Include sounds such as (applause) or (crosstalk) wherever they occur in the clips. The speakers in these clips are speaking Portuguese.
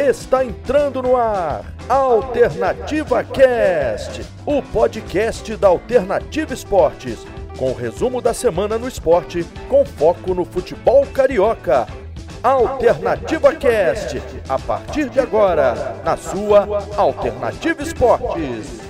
Está entrando no ar Alternativa Cast, o podcast da Alternativa Esportes, com o resumo da semana no esporte, com foco no futebol carioca. Alternativa Cast, a partir de agora, na sua Alternativa Esportes.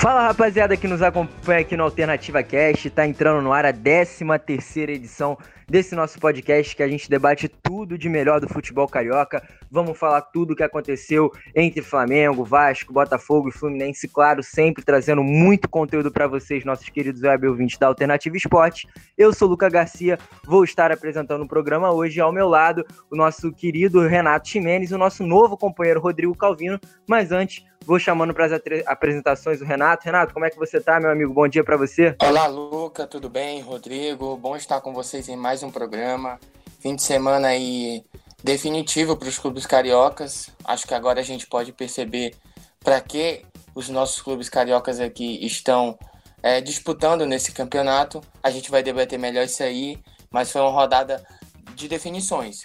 Fala rapaziada que nos acompanha aqui no Alternativa Cast, tá entrando no ar a 13 terceira edição desse nosso podcast que a gente debate tudo de melhor do futebol carioca. Vamos falar tudo o que aconteceu entre Flamengo, Vasco, Botafogo e Fluminense, claro, sempre trazendo muito conteúdo para vocês, nossos queridos web ouvintes da Alternativa Esporte. Eu sou Luca Garcia, vou estar apresentando o programa hoje ao meu lado o nosso querido Renato Ximenes, o nosso novo companheiro Rodrigo Calvino, mas antes Vou chamando para as apresentações o Renato. Renato, como é que você tá, meu amigo? Bom dia para você. Olá, Luca, tudo bem? Rodrigo, bom estar com vocês em mais um programa. Fim de semana aí definitivo para os clubes cariocas. Acho que agora a gente pode perceber para que os nossos clubes cariocas aqui estão é, disputando nesse campeonato. A gente vai debater melhor isso aí, mas foi uma rodada de definições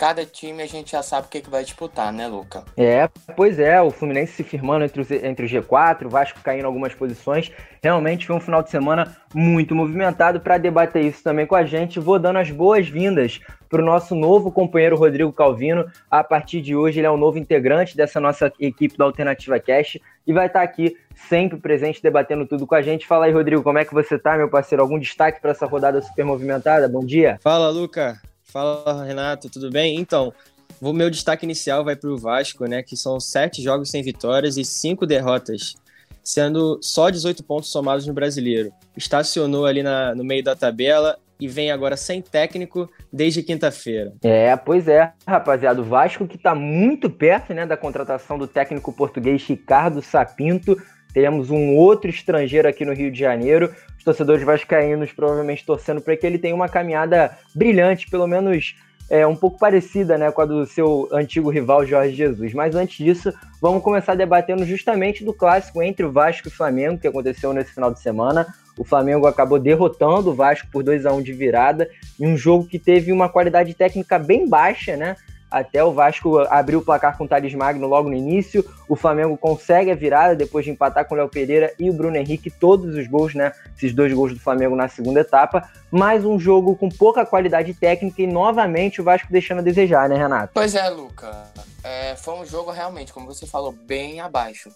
cada time a gente já sabe o que, que vai disputar, né, Luca? É, pois é, o Fluminense se firmando entre, os, entre o G4, o Vasco caindo algumas posições. Realmente foi um final de semana muito movimentado. Para debater isso também com a gente, vou dando as boas-vindas para o nosso novo companheiro Rodrigo Calvino. A partir de hoje, ele é o novo integrante dessa nossa equipe da Alternativa Cash e vai estar aqui sempre presente, debatendo tudo com a gente. Fala aí, Rodrigo, como é que você tá, meu parceiro? Algum destaque para essa rodada super movimentada? Bom dia. Fala, Luca. Fala, Renato, tudo bem? Então, o meu destaque inicial vai para o Vasco, né? Que são sete jogos sem vitórias e cinco derrotas, sendo só 18 pontos somados no brasileiro. Estacionou ali na, no meio da tabela e vem agora sem técnico desde quinta-feira. É, pois é, rapaziada. O Vasco que está muito perto né, da contratação do técnico português Ricardo Sapinto. Temos um outro estrangeiro aqui no Rio de Janeiro os torcedores vascaínos provavelmente torcendo para que ele tenha uma caminhada brilhante, pelo menos é, um pouco parecida né, com a do seu antigo rival Jorge Jesus. Mas antes disso, vamos começar debatendo justamente do clássico entre o Vasco e o Flamengo, que aconteceu nesse final de semana. O Flamengo acabou derrotando o Vasco por 2 a 1 de virada, em um jogo que teve uma qualidade técnica bem baixa, né? Até o Vasco abriu o placar com o Thales Magno logo no início. O Flamengo consegue a virada depois de empatar com o Léo Pereira e o Bruno Henrique, todos os gols, né? Esses dois gols do Flamengo na segunda etapa. Mais um jogo com pouca qualidade técnica e novamente o Vasco deixando a desejar, né, Renato? Pois é, Luca. É, foi um jogo realmente, como você falou, bem abaixo.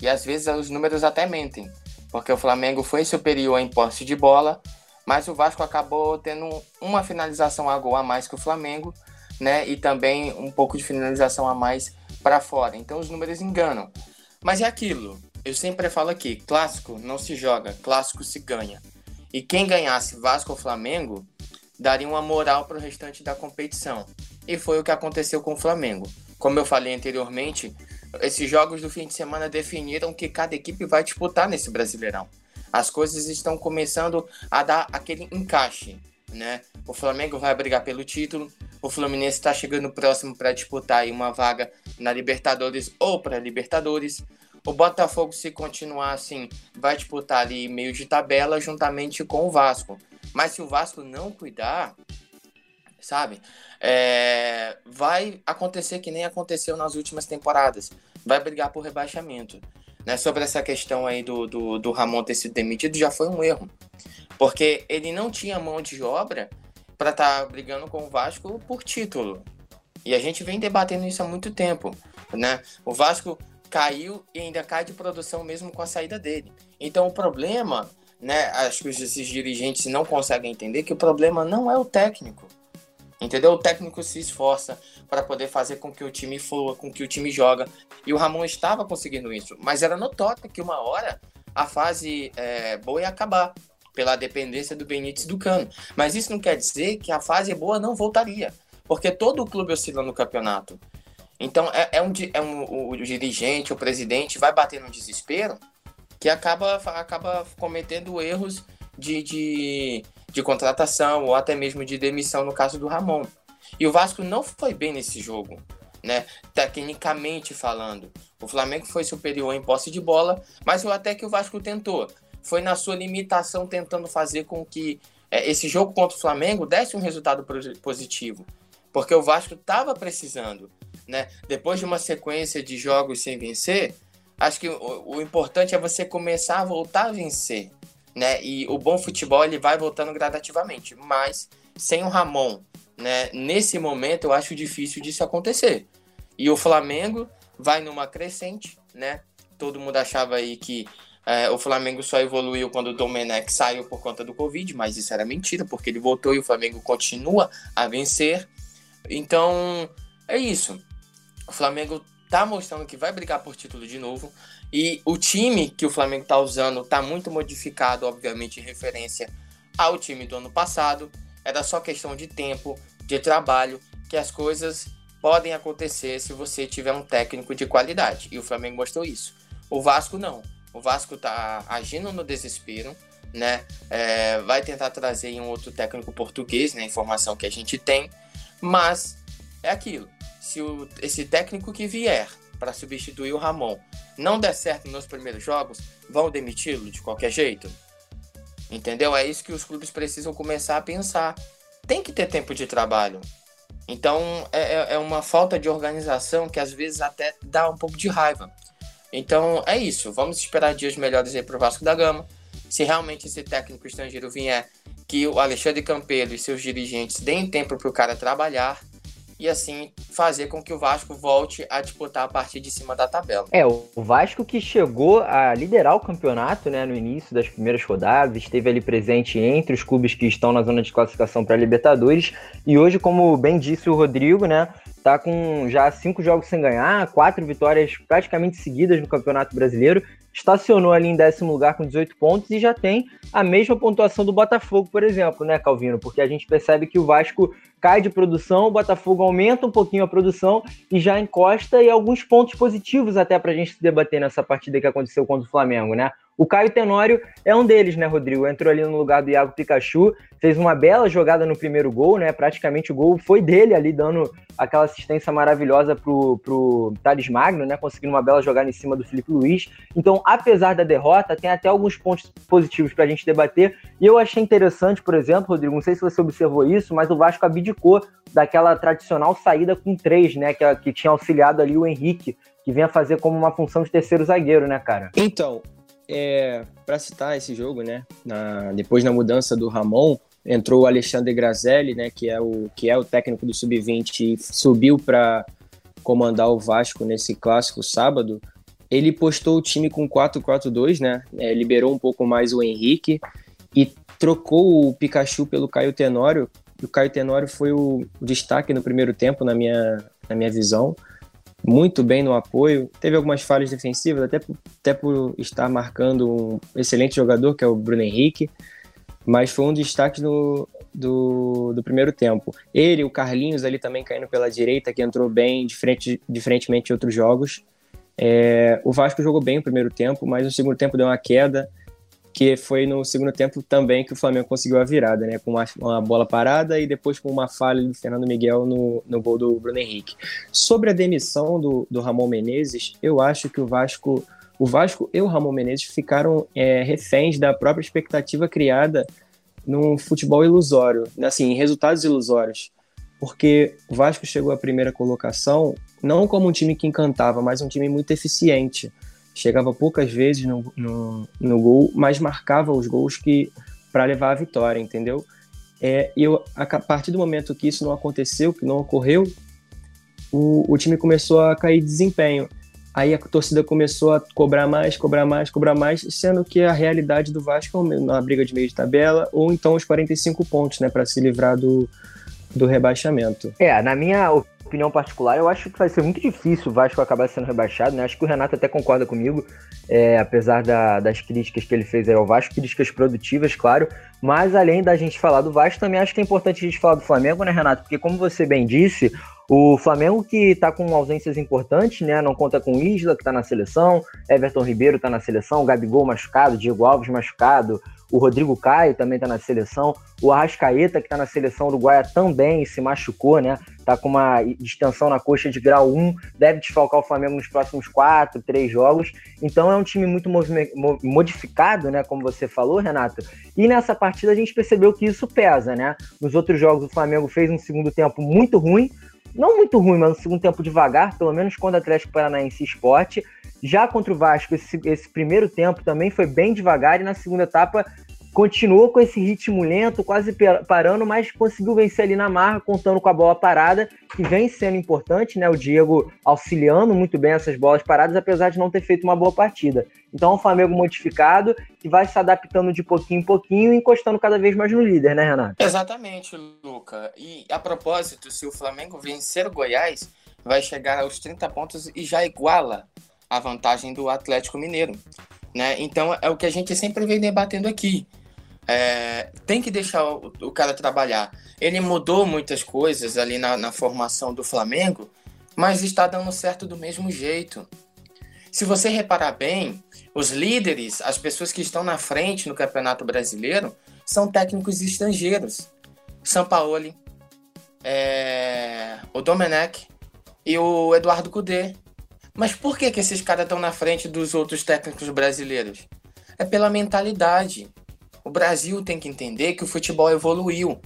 E às vezes os números até mentem, porque o Flamengo foi superior em posse de bola, mas o Vasco acabou tendo uma finalização a gol a mais que o Flamengo né? E também um pouco de finalização a mais para fora. Então os números enganam. Mas é aquilo. Eu sempre falo aqui, clássico não se joga, clássico se ganha. E quem ganhasse Vasco ou Flamengo daria uma moral para o restante da competição. E foi o que aconteceu com o Flamengo. Como eu falei anteriormente, esses jogos do fim de semana definiram que cada equipe vai disputar nesse Brasileirão. As coisas estão começando a dar aquele encaixe, né? O Flamengo vai brigar pelo título, o Fluminense está chegando próximo para disputar uma vaga na Libertadores ou para Libertadores. O Botafogo, se continuar assim, vai disputar ali meio de tabela juntamente com o Vasco. Mas se o Vasco não cuidar, sabe, é, vai acontecer que nem aconteceu nas últimas temporadas. Vai brigar por rebaixamento. Né? Sobre essa questão aí do, do, do Ramon ter sido demitido, já foi um erro. Porque ele não tinha mão de obra para estar tá brigando com o Vasco por título. E a gente vem debatendo isso há muito tempo, né? O Vasco caiu e ainda cai de produção mesmo com a saída dele. Então o problema, né, acho que esses dirigentes não conseguem entender que o problema não é o técnico. Entendeu? O técnico se esforça para poder fazer com que o time flua, com que o time joga. E o Ramon estava conseguindo isso. Mas era notório que uma hora a fase é, boa ia acabar pela dependência do Benítez do Cano. Mas isso não quer dizer que a fase boa não voltaria, porque todo o clube oscila no campeonato. Então é, é um, é um o, o dirigente, o presidente vai bater no desespero que acaba, acaba cometendo erros de, de, de contratação ou até mesmo de demissão no caso do Ramon. E o Vasco não foi bem nesse jogo, né? Tecnicamente falando. O Flamengo foi superior em posse de bola, mas até que o Vasco tentou foi na sua limitação tentando fazer com que é, esse jogo contra o Flamengo desse um resultado positivo. porque o Vasco estava precisando, né? Depois de uma sequência de jogos sem vencer, acho que o, o, importante é você começar a voltar a vencer, né? E o bom futebol ele vai voltando gradativamente, mas sem o Ramon, né? Nesse momento eu acho difícil disso acontecer. E o Flamengo vai numa crescente, né? Todo mundo achava aí que é, o Flamengo só evoluiu quando o Domenech saiu por conta do Covid, mas isso era mentira, porque ele voltou e o Flamengo continua a vencer. Então, é isso. O Flamengo tá mostrando que vai brigar por título de novo. E o time que o Flamengo tá usando tá muito modificado, obviamente, em referência ao time do ano passado. Era só questão de tempo, de trabalho, que as coisas podem acontecer se você tiver um técnico de qualidade. E o Flamengo mostrou isso. O Vasco não. O Vasco tá agindo no desespero, né? É, vai tentar trazer um outro técnico português, né? Informação que a gente tem. Mas é aquilo. Se o, esse técnico que vier para substituir o Ramon não der certo nos primeiros jogos, vão demiti-lo de qualquer jeito. Entendeu? É isso que os clubes precisam começar a pensar. Tem que ter tempo de trabalho. Então é, é, é uma falta de organização que às vezes até dá um pouco de raiva. Então é isso. Vamos esperar dias melhores aí para o Vasco da Gama. Se realmente esse técnico estrangeiro vier, que o Alexandre Campelo e seus dirigentes deem tempo para o cara trabalhar e assim fazer com que o Vasco volte a disputar a partir de cima da tabela. É, o Vasco que chegou a liderar o campeonato, né, no início das primeiras rodadas, esteve ali presente entre os clubes que estão na zona de classificação para Libertadores e hoje, como bem disse o Rodrigo, né, tá com já cinco jogos sem ganhar, quatro vitórias praticamente seguidas no Campeonato Brasileiro, estacionou ali em décimo lugar com 18 pontos e já tem a mesma pontuação do Botafogo, por exemplo, né, Calvino? Porque a gente percebe que o Vasco cai de produção, o Botafogo aumenta um pouquinho a produção e já encosta e alguns pontos positivos até para a gente debater nessa partida que aconteceu contra o Flamengo, né? O Caio Tenório é um deles, né, Rodrigo? Entrou ali no lugar do Iago Pikachu, fez uma bela jogada no primeiro gol, né? Praticamente o gol foi dele ali, dando aquela assistência maravilhosa pro, pro Thales Magno, né? Conseguindo uma bela jogada em cima do Felipe Luiz. Então, apesar da derrota, tem até alguns pontos positivos para a gente debater. E eu achei interessante, por exemplo, Rodrigo, não sei se você observou isso, mas o Vasco abdicou daquela tradicional saída com três, né? Que, que tinha auxiliado ali o Henrique, que vinha fazer como uma função de terceiro zagueiro, né, cara? Então, é, para citar esse jogo, né? Na, depois da mudança do Ramon, entrou o Alexandre Grazelli, né? Que é o, que é o técnico do Sub-20 e subiu para comandar o Vasco nesse clássico sábado. Ele postou o time com 4-4-2, né? É, liberou um pouco mais o Henrique e trocou o Pikachu pelo Caio Tenório. O Caio Tenório foi o destaque no primeiro tempo, na minha, na minha visão muito bem no apoio. Teve algumas falhas defensivas, até, até por estar marcando um excelente jogador, que é o Bruno Henrique, mas foi um destaque do, do, do primeiro tempo. Ele, o Carlinhos ali também caindo pela direita, que entrou bem, diferente, diferentemente de outros jogos. É, o Vasco jogou bem o primeiro tempo, mas no segundo tempo deu uma queda que foi no segundo tempo também que o Flamengo conseguiu a virada, né? Com uma, uma, bola parada e depois com uma falha do Fernando Miguel no, no gol do Bruno Henrique. Sobre a demissão do, do Ramon Menezes, eu acho que o Vasco, o Vasco e o Ramon Menezes ficaram é, reféns da própria expectativa criada num futebol ilusório, assim, em resultados ilusórios. Porque o Vasco chegou à primeira colocação não como um time que encantava, mas um time muito eficiente chegava poucas vezes no, no, no gol, mas marcava os gols que para levar a vitória, entendeu? É, e eu, a, partir do momento que isso não aconteceu, que não ocorreu, o, o time começou a cair de desempenho. Aí a torcida começou a cobrar mais, cobrar mais, cobrar mais, sendo que a realidade do Vasco é uma briga de meio de tabela ou então os 45 pontos, né, para se livrar do, do rebaixamento. É, na minha opinião particular, eu acho que vai ser muito difícil o Vasco acabar sendo rebaixado, né? Acho que o Renato até concorda comigo, é, apesar da, das críticas que ele fez ao Vasco, críticas produtivas, claro. Mas além da gente falar do Vasco, também acho que é importante a gente falar do Flamengo, né, Renato? Porque como você bem disse, o Flamengo que tá com ausências importantes, né? Não conta com Isla, que tá na seleção, Everton Ribeiro tá na seleção, Gabigol machucado, Diego Alves machucado, O Rodrigo Caio também está na seleção. O Arrascaeta, que está na seleção uruguaia, também se machucou, né? Tá com uma distensão na coxa de grau 1, deve desfalcar o Flamengo nos próximos 4, 3 jogos. Então é um time muito modificado, né? Como você falou, Renato. E nessa partida a gente percebeu que isso pesa, né? Nos outros jogos o Flamengo fez um segundo tempo muito ruim, não muito ruim, mas um segundo tempo devagar, pelo menos quando o Atlético Paranaense Esporte. Já contra o Vasco, esse, esse primeiro tempo também foi bem devagar e na segunda etapa continuou com esse ritmo lento, quase parando, mas conseguiu vencer ali na marra, contando com a bola parada, que vem sendo importante, né? O Diego auxiliando muito bem essas bolas paradas, apesar de não ter feito uma boa partida. Então, é um Flamengo modificado que vai se adaptando de pouquinho em pouquinho encostando cada vez mais no líder, né, Renato? Exatamente, Luca. E a propósito, se o Flamengo vencer o Goiás, vai chegar aos 30 pontos e já iguala a vantagem do Atlético Mineiro. Né? Então, é o que a gente sempre vem debatendo aqui. É, tem que deixar o, o, cara trabalhar. Ele mudou muitas coisas ali na, na formação do Flamengo, mas está dando certo do mesmo jeito. Se você reparar bem, os líderes, as pessoas que estão na frente no Campeonato Brasileiro, são técnicos estrangeiros. Sampaoli, é, o Domenech e o Eduardo Cudê. Mas por que, que esses caras estão na frente dos outros técnicos brasileiros? É pela mentalidade. O Brasil tem que entender que o futebol evoluiu.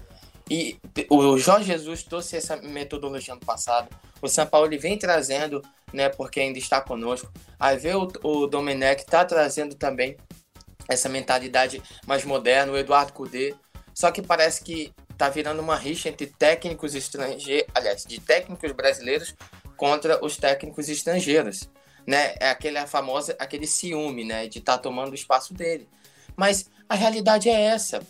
E o Jorge Jesus trouxe essa metodologia no passado. O São Paulo vem trazendo, né, porque ainda está conosco. Aí vê o, o Domenech está trazendo também essa mentalidade mais moderna, o Eduardo Cudê. Só que parece que tá virando uma rixa entre técnicos estrangeiros, aliás, de técnicos brasileiros contra os técnicos estrangeiros, né? É aquele famosa, aquele ciúme, né, de estar tá tomando o espaço dele. Mas a realidade é essa,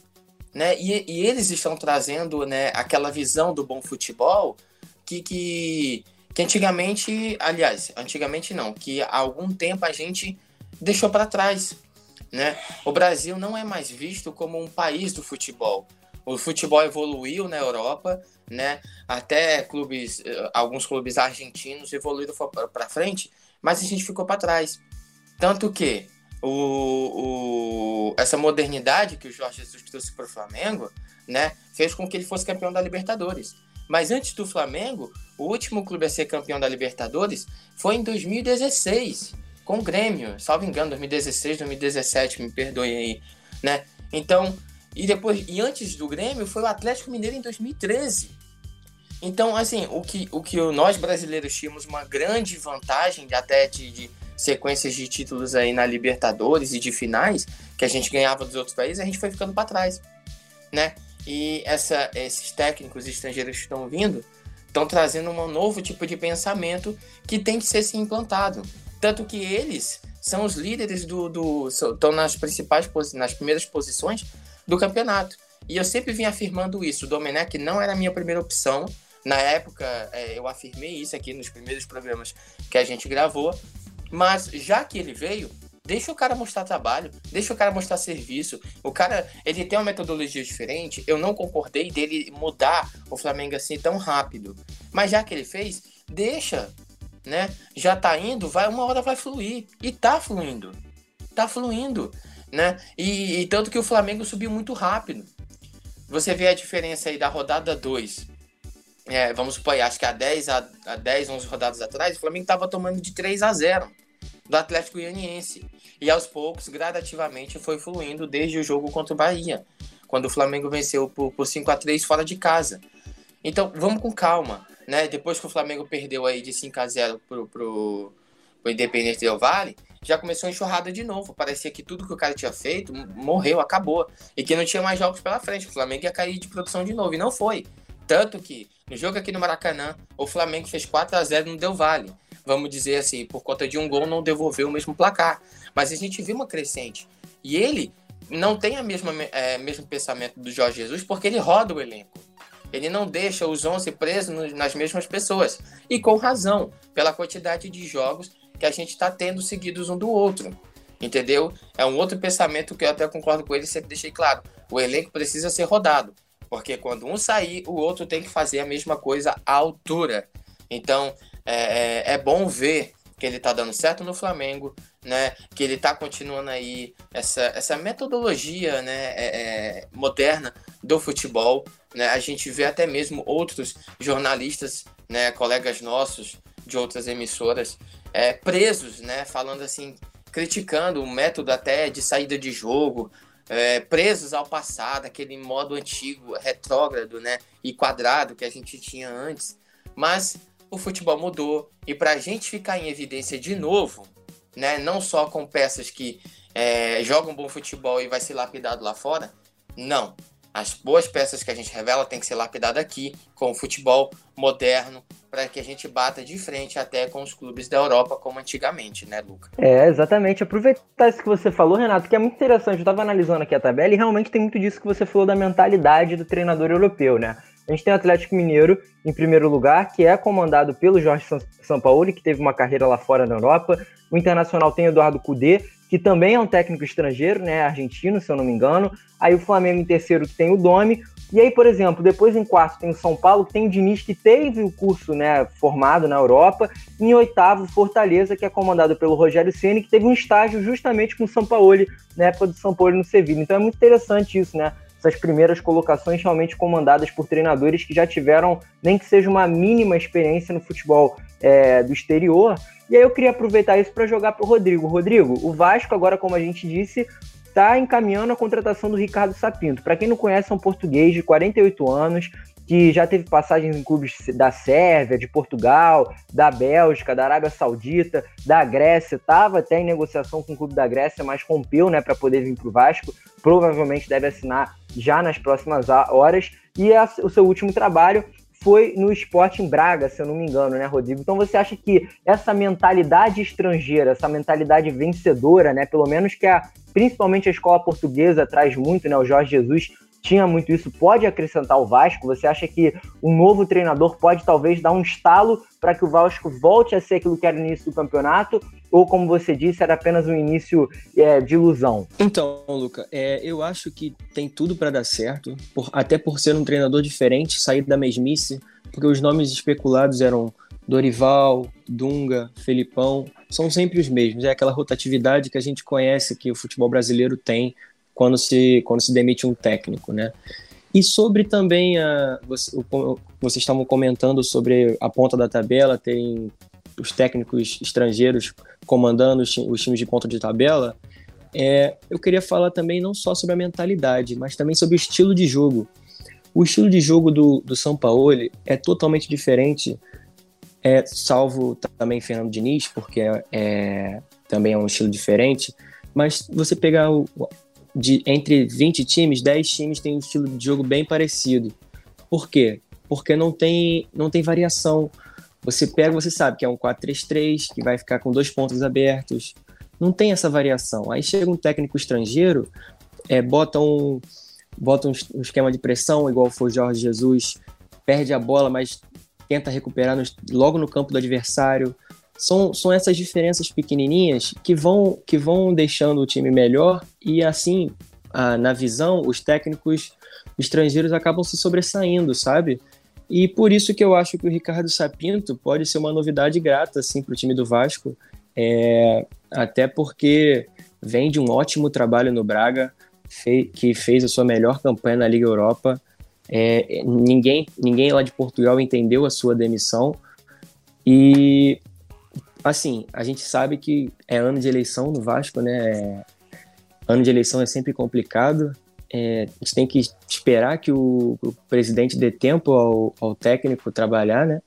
né? E, e, eles estão trazendo, né, aquela visão do bom futebol que, que que antigamente, aliás, antigamente não, que há algum tempo a gente deixou para trás, né? O Brasil não é mais visto como um país do futebol. O futebol evoluiu na Europa, né? Até clubes, alguns clubes argentinos evoluíram para frente, mas a gente ficou para trás. Tanto que o, o, essa modernidade que o Jorge Jesus trouxe para o Flamengo, né, fez com que ele fosse campeão da Libertadores. Mas antes do Flamengo, o último clube a ser campeão da Libertadores foi em 2016, com o Grêmio, salvo engano, 2016, 2017, me perdoe aí, né? Então, e depois, e antes do Grêmio, foi o Atlético Mineiro em 2013. Então, assim, o que, o que nós brasileiros tínhamos uma grande vantagem, até de, de sequências de títulos aí na Libertadores e de finais, que a gente ganhava dos outros países, a gente foi ficando para trás, né? E essa, esses técnicos estrangeiros que estão vindo estão trazendo um novo tipo de pensamento que tem que ser se implantado. Tanto que eles são os líderes do. estão nas principais nas primeiras posições do campeonato. E eu sempre vim afirmando isso. O Domenech não era a minha primeira opção. Na época, é, eu afirmei isso aqui nos primeiros programas que a gente gravou. Mas já que ele veio, deixa o cara mostrar trabalho, deixa o cara mostrar serviço. O cara, ele tem uma metodologia diferente. Eu não concordei dele mudar o Flamengo assim tão rápido. Mas já que ele fez, deixa, né? Já tá indo, vai uma hora vai fluir e tá fluindo. Tá fluindo né? E, e, tanto que o Flamengo subiu muito rápido. Você vê a diferença aí da rodada 2. É, vamos supor, acho que há 10, a, a 10, 11 rodadas atrás, o Flamengo estava tomando de 3 a 0 do Atlético Goianiense. E aos poucos, gradativamente, foi fluindo desde o jogo contra o Bahia, quando o Flamengo venceu por, por 5 a 3 fora de casa. Então, vamos com calma, né? Depois que o Flamengo perdeu aí de 5 a 0 pro, pro, pro Independente Del Vale, já começou a enxurrada de novo. Parecia que tudo que o cara tinha feito morreu, acabou. E que não tinha mais jogos pela frente. O Flamengo ia cair de produção de novo. E não foi. Tanto que no jogo aqui no Maracanã, o Flamengo fez 4 a 0 não deu vale. Vamos dizer assim, por conta de um gol não devolveu o mesmo placar. Mas a gente viu uma crescente. E ele não tem a mesma é, mesmo pensamento do Jorge Jesus porque ele roda o elenco. Ele não deixa os 11 presos nas mesmas pessoas. E com razão, pela quantidade de jogos que a gente está tendo seguidos um do outro. Entendeu? É um outro pensamento que eu até concordo com ele, sempre deixei claro. O elenco precisa ser rodado. Porque quando um sair, o outro tem que fazer a mesma coisa à altura. Então, é, é, é bom ver que ele está dando certo no Flamengo, né, que ele está continuando aí essa, essa metodologia né, é, é, moderna do futebol. Né? A gente vê até mesmo outros jornalistas, né, colegas nossos de outras emissoras, é, presos, né, falando assim, criticando o método até de saída de jogo, é, presos ao passado, aquele modo antigo, retrógrado, né, e quadrado que a gente tinha antes. Mas o futebol mudou e para a gente ficar em evidência de novo, né, não só com peças que é, jogam bom futebol e vai ser lapidado lá fora, não. As boas peças que a gente revela tem que ser lapidada aqui, com o futebol moderno, para que a gente bata de frente até com os clubes da Europa, como antigamente, né, Luca? É, exatamente. Aproveitar isso que você falou, Renato, que é muito interessante. Eu estava analisando aqui a tabela e realmente tem muito disso que você falou da mentalidade do treinador europeu, né? A gente tem o Atlético Mineiro em primeiro lugar, que é comandado pelo Jorge Sampaoli, que teve uma carreira lá fora na Europa. O Internacional tem Eduardo Cudê, que também é um técnico estrangeiro, né, argentino, se eu não me engano. Aí o Flamengo em terceiro, que tem o Domi. E aí, por exemplo, depois em quarto tem o São Paulo, que tem o Diniz, que teve o curso né, formado na Europa. Em oitavo, Fortaleza, que é comandado pelo Rogério Ceni, que teve um estágio justamente com o São Paulo, na época do São Paulo no Sevilla. Então é muito interessante isso, né? Essas primeiras colocações realmente comandadas por treinadores que já tiveram, nem que seja uma mínima experiência no futebol é, do exterior. E aí eu queria aproveitar isso para jogar para o Rodrigo. Rodrigo, o Vasco, agora, como a gente disse, está encaminhando a contratação do Ricardo Sapinto. Para quem não conhece, é um português de 48 anos, que já teve passagens em clubes da Sérvia, de Portugal, da Bélgica, da Arábia Saudita, da Grécia, estava até em negociação com o clube da Grécia, mas rompeu né, para poder vir para o Vasco. Provavelmente deve assinar já nas próximas horas. E a, o seu último trabalho foi no Sporting Braga, se eu não me engano, né, Rodrigo? Então você acha que essa mentalidade estrangeira, essa mentalidade vencedora, né, pelo menos que a principalmente a escola portuguesa traz muito, né, o Jorge Jesus tinha muito isso, pode acrescentar o Vasco? Você acha que um novo treinador pode talvez dar um estalo para que o Vasco volte a ser aquilo que era no início do campeonato? Ou, como você disse, era apenas um início é, de ilusão? Então, Luca, é, eu acho que tem tudo para dar certo, por, até por ser um treinador diferente, sair da mesmice, porque os nomes especulados eram Dorival, Dunga, Felipão, são sempre os mesmos. É aquela rotatividade que a gente conhece que o futebol brasileiro tem quando se, quando se demite um técnico, né? E sobre também a. Você, o, vocês estavam comentando sobre a ponta da tabela, terem os técnicos estrangeiros comandando os, os times de ponta de tabela. É, eu queria falar também não só sobre a mentalidade, mas também sobre o estilo de jogo. O estilo de jogo do, do São Paulo é totalmente diferente, é, salvo também Fernando Diniz, porque é, é, também é um estilo diferente. Mas você pegar o, de entre 20 times, 10 times têm um estilo de jogo bem parecido. Por quê? Porque não tem, não tem variação. Você pega, você sabe que é um 4-3-3, que vai ficar com dois pontos abertos. Não tem essa variação. Aí chega um técnico estrangeiro, é, bota, um, bota um, esquema de pressão, igual foi o Jorge Jesus, perde a bola, mas tenta recuperar no, logo no campo do adversário são, são essas diferenças pequenininhas que vão, que vão deixando o time melhor e assim, na visão, os técnicos estrangeiros acabam se sobressaindo, sabe? E por isso que eu acho que o Ricardo Sapinto pode ser uma novidade grata assim, para o time do Vasco, é, até porque vem de um ótimo trabalho no Braga, fei, que fez a sua melhor campanha na Liga Europa. É, ninguém, ninguém lá de Portugal entendeu a sua demissão. E assim, a gente sabe que é ano de eleição no Vasco, né? Ano de eleição é sempre complicado. É, a gente tem que esperar que o, o presidente dê tempo ao, ao, técnico trabalhar, né?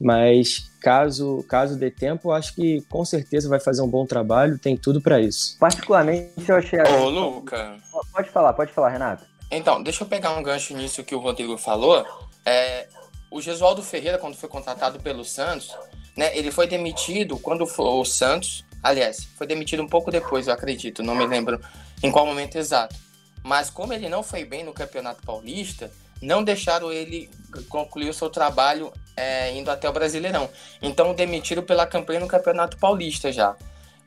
Mas caso, caso dê tempo, acho que com certeza vai fazer um bom trabalho, tem tudo para isso. Particularmente, eu achei. Ô, Luca. Pode falar, pode falar, Renato. Então, deixa eu pegar um gancho nisso que o Rodrigo falou. É, o Gesualdo Ferreira, quando foi contratado pelo Santos, né, ele foi demitido quando o Santos, aliás, foi demitido um pouco depois, eu acredito, não me lembro em qual momento exato. Mas como ele não foi bem no Campeonato Paulista, não deixaram ele concluir o seu trabalho é, indo até o Brasileirão. Então demitiram pela campanha no Campeonato Paulista já.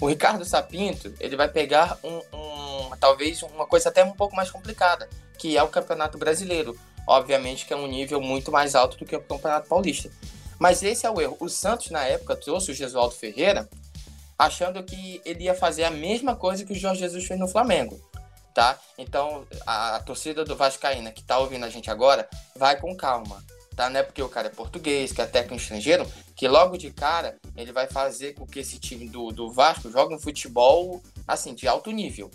O Ricardo Sapinto, ele vai pegar um, um, talvez uma coisa até um pouco mais complicada, que é o Campeonato Brasileiro obviamente que é um nível muito mais alto do que o Campeonato Paulista. Mas esse é o erro. O Santos, na época, trouxe o Gesualdo Ferreira achando que ele ia fazer a mesma coisa que o Jorge Jesus fez no Flamengo, tá? Então, a, a torcida do Vascaína que tá ouvindo a gente agora, vai com calma, tá? Não é porque o cara é português, que é técnico estrangeiro, que logo de cara ele vai fazer com que esse time do, do Vasco jogue um futebol, assim, de alto nível.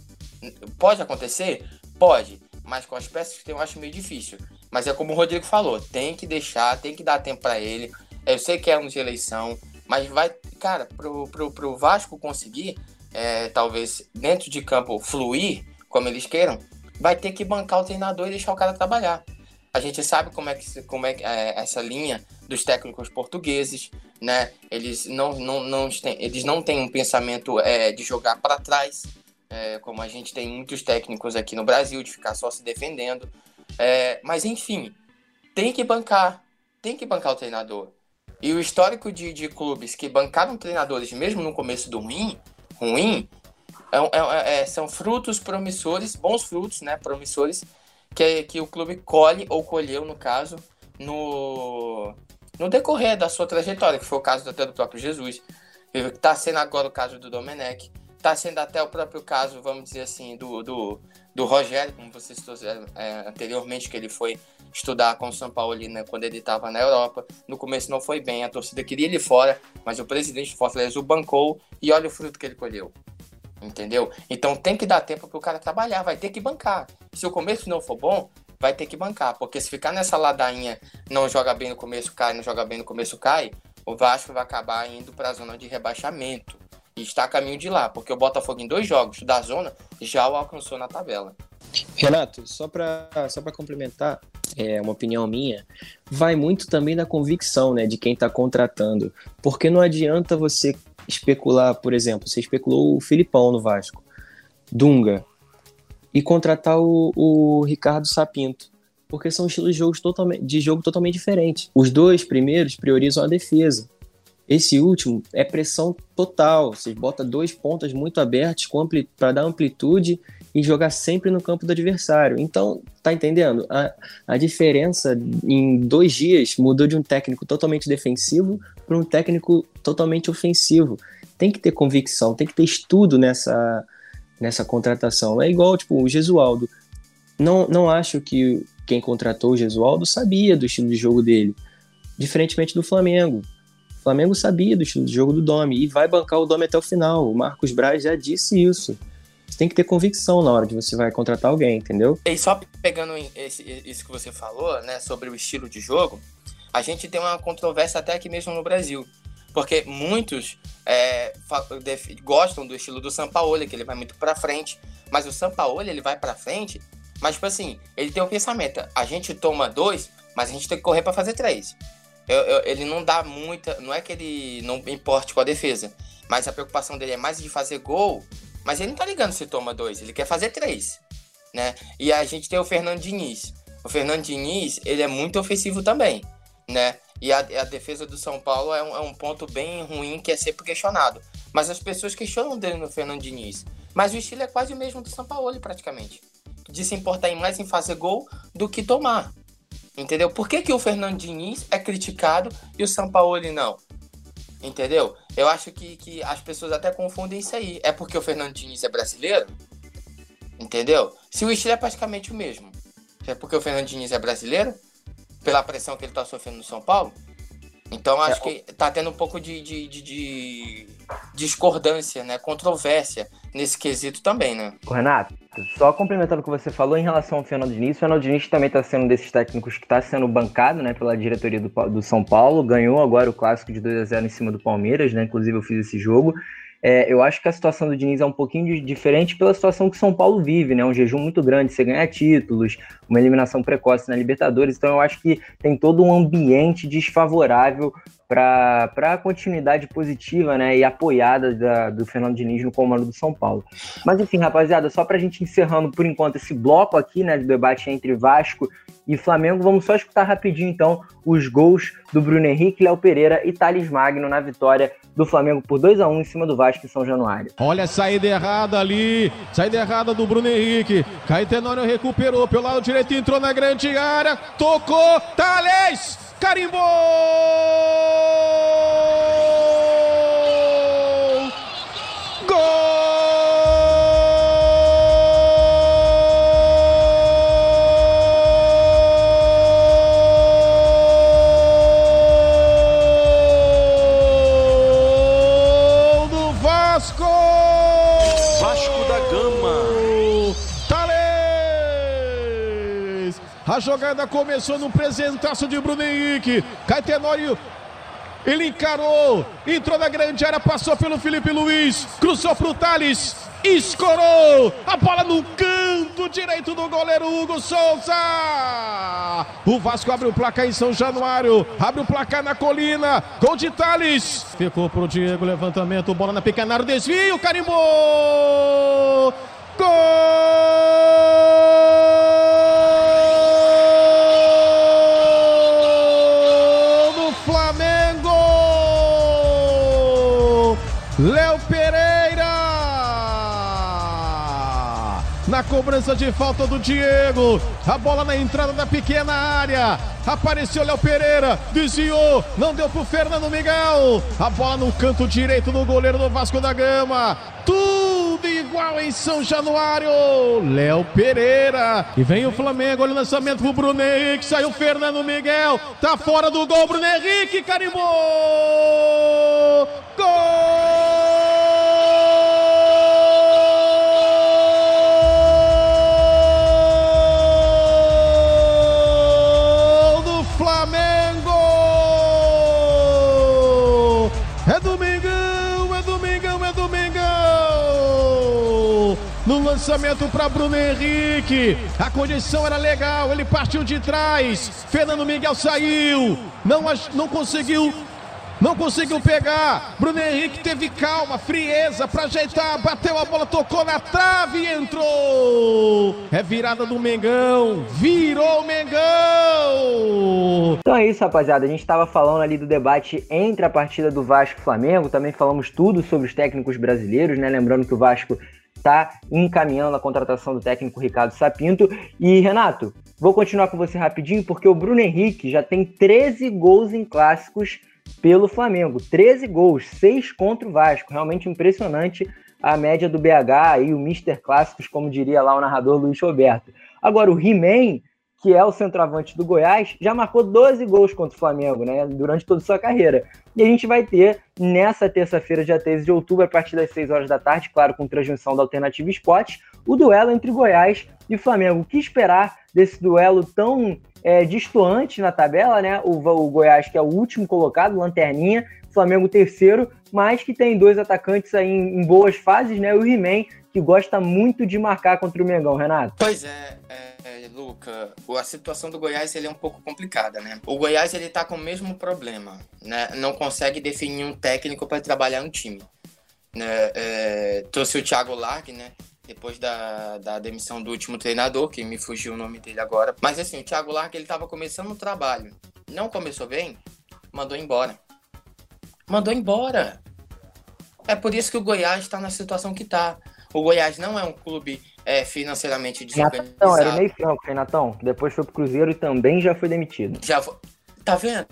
Pode acontecer? Pode, mas com as peças que tem eu acho meio difícil. Mas é como o Rodrigo falou, tem que deixar, tem que dar tempo para ele. Eu sei que é ano de eleição, mas vai, cara, pro, pro, pro Vasco conseguir, é, talvez dentro de campo fluir, como eles queiram, vai ter que bancar o treinador e deixar o cara trabalhar. A gente sabe como é que como é, é essa linha dos técnicos portugueses, né? Eles não, não, não, têm, eles não têm um pensamento é, de jogar para trás, é, como a gente tem muitos técnicos aqui no Brasil, de ficar só se defendendo. É, mas enfim, tem que bancar, tem que bancar o treinador. E o histórico de, de clubes que bancaram treinadores, mesmo no começo do ruim, ruim é, é, é, são frutos promissores, bons frutos, né? Promissores que, que o clube colhe, ou colheu no caso, no, no decorrer da sua trajetória, que foi o caso até do próprio Jesus. Está sendo agora o caso do Domenech. Está sendo até o próprio caso, vamos dizer assim, do, do, do Rogério, como vocês trouxeram é, anteriormente, que ele foi estudar com o São Paulo né, quando ele estava na Europa. No começo não foi bem, a torcida queria ele fora, mas o presidente do Fortaleza o bancou e olha o fruto que ele colheu. Entendeu? Então tem que dar tempo para o cara trabalhar, vai ter que bancar. Se o começo não for bom, vai ter que bancar, porque se ficar nessa ladainha, não joga bem no começo, cai, não joga bem no começo, cai, o Vasco vai acabar indo para a zona de rebaixamento. Está a caminho de lá, porque o Botafogo em dois jogos da zona já o alcançou na tabela. Renato, só para só complementar, é uma opinião minha, vai muito também da convicção né, de quem está contratando. Porque não adianta você especular, por exemplo, você especulou o Filipão no Vasco, Dunga, e contratar o, o Ricardo Sapinto, porque são estilos de jogo, totalmente, de jogo totalmente diferentes. Os dois primeiros priorizam a defesa. Esse último é pressão total. Você bota dois pontas muito abertos para dar amplitude e jogar sempre no campo do adversário. Então, tá entendendo? A, a diferença em dois dias mudou de um técnico totalmente defensivo para um técnico totalmente ofensivo. Tem que ter convicção, tem que ter estudo nessa, nessa contratação. É igual, tipo, o Gesualdo. Não, não acho que quem contratou o Gesualdo sabia do estilo de jogo dele. Diferentemente do Flamengo. O Flamengo sabia do estilo de jogo do Domi e vai bancar o Domi até o final. O Marcos Braz já disse isso. Você tem que ter convicção na hora de você vai contratar alguém, entendeu? E só pegando esse, isso que você falou, né, sobre o estilo de jogo, a gente tem uma controvérsia até aqui mesmo no Brasil. Porque muitos é, gostam do estilo do Sampaoli, que ele vai muito para frente. Mas o Sampaoli, ele vai para frente, mas, tipo assim, ele tem o um pensamento: a gente toma dois, mas a gente tem que correr para fazer três. Eu, eu, ele não dá muita. Não é que ele não importe com a defesa, mas a preocupação dele é mais de fazer gol mas ele não tá ligando se toma dois, ele quer fazer três, né? E a gente tem o Fernando Diniz. O Fernando Diniz, ele é muito ofensivo também, né? E a, a defesa do São Paulo é um, é um, ponto bem ruim que é sempre questionado. Mas as pessoas questionam dele no Fernando Diniz. Mas o estilo é quase o mesmo do São Paulo, praticamente. De se importar mais em fazer gol do que tomar. Entendeu? Por que, que o Fernando Diniz é criticado e o São Paulo não? Entendeu? Eu acho que, que as pessoas até confundem isso aí. É porque o Fernando Diniz é brasileiro? Entendeu? Se o estilo é praticamente o mesmo. É porque o Fernando Diniz é brasileiro? Pela pressão que ele tá sofrendo no São Paulo? Então acho é, que tá tendo um pouco de, de, de, de, discordância, né? Controvérsia nesse quesito também, né? Renato, só complementando o que você falou em relação ao Fernando Diniz, o Fernando Diniz também está sendo um desses técnicos que está sendo bancado né, pela diretoria do, do São Paulo, ganhou agora o clássico de 2 a 0 em cima do Palmeiras, né? Inclusive eu fiz esse jogo. É, eu acho que a situação do Diniz é um pouquinho diferente pela situação que São Paulo vive, né? Um jejum muito grande, você ganha títulos, uma eliminação precoce na Libertadores, então eu acho que tem todo um ambiente desfavorável para a continuidade positiva né, e apoiada da, do Fernando Diniz no comando do São Paulo. Mas enfim, rapaziada, só para a gente encerrando por enquanto esse bloco aqui né, de debate entre Vasco e Flamengo, vamos só escutar rapidinho então os gols do Bruno Henrique, Léo Pereira e Thales Magno na vitória do Flamengo por 2 a 1 em cima do Vasco em São Januário. Olha a saída errada ali, saída errada do Bruno Henrique. Caetenônio recuperou pelo lado direito, entrou na grande área, tocou, Thales! Carimbou! A jogada começou no presentaço de Bruno Henrique. Caetenório ele encarou, entrou na grande área, passou pelo Felipe Luiz, cruzou para o Thales, escorou a bola no canto direito do goleiro Hugo Souza. O Vasco abre o placar em São Januário, abre o placar na colina, gol de Thales. Ficou pro Diego, levantamento, bola na área, desvio, carimbou. Cobrança de falta do Diego, a bola na entrada da pequena área. Apareceu Léo Pereira, desviou, não deu pro Fernando Miguel. A bola no canto direito do goleiro do Vasco da Gama. Tudo igual em São Januário. Léo Pereira. E vem o Flamengo, olha o lançamento pro Bruno Henrique. Saiu Fernando Miguel. Tá fora do gol, Bruno Henrique. Carimbou! Lançamento para Bruno Henrique, a condição era legal, ele partiu de trás. Fernando Miguel saiu, não, não conseguiu não conseguiu pegar. Bruno Henrique teve calma, frieza para ajeitar. Bateu a bola, tocou na trave e entrou. É virada do Mengão. Virou o Mengão. Então é isso, rapaziada. A gente estava falando ali do debate entre a partida do Vasco e Flamengo. Também falamos tudo sobre os técnicos brasileiros, né? Lembrando que o Vasco está encaminhando a contratação do técnico Ricardo Sapinto. E, Renato, vou continuar com você rapidinho, porque o Bruno Henrique já tem 13 gols em clássicos pelo Flamengo. 13 gols, 6 contra o Vasco. Realmente impressionante a média do BH e o Mister Clássicos, como diria lá o narrador Luiz Roberto. Agora, o He-Man, que é o centroavante do Goiás, já marcou 12 gols contra o Flamengo, né? Durante toda a sua carreira. E a gente vai ter nessa terça-feira, dia 13 de outubro, a partir das 6 horas da tarde, claro, com transmissão da Alternativa Esporte, o duelo entre Goiás e Flamengo. O que esperar desse duelo tão é, distoante na tabela, né? O, o Goiás, que é o último colocado, lanterninha, Flamengo terceiro, mas que tem dois atacantes aí em, em boas fases, né? O He-Man, que gosta muito de marcar contra o Mengão, Renato. Pois é, é, é, Luca, a situação do Goiás ele é um pouco complicada, né? O Goiás ele tá com o mesmo problema, né? Não consegue definir um técnico para trabalhar um time. Né? É, trouxe o Thiago Largue, né? Depois da, da demissão do último treinador, que me fugiu o nome dele agora. Mas assim, o Thiago Largue ele tava começando o trabalho. Não começou bem, mandou embora. Mandou embora. É por isso que o Goiás está na situação que tá. O Goiás não é um clube é, financeiramente desorganizado. Renatão, era o Ney Franco, Renatão. Depois foi pro Cruzeiro e também já foi demitido. Já vo- Tá vendo?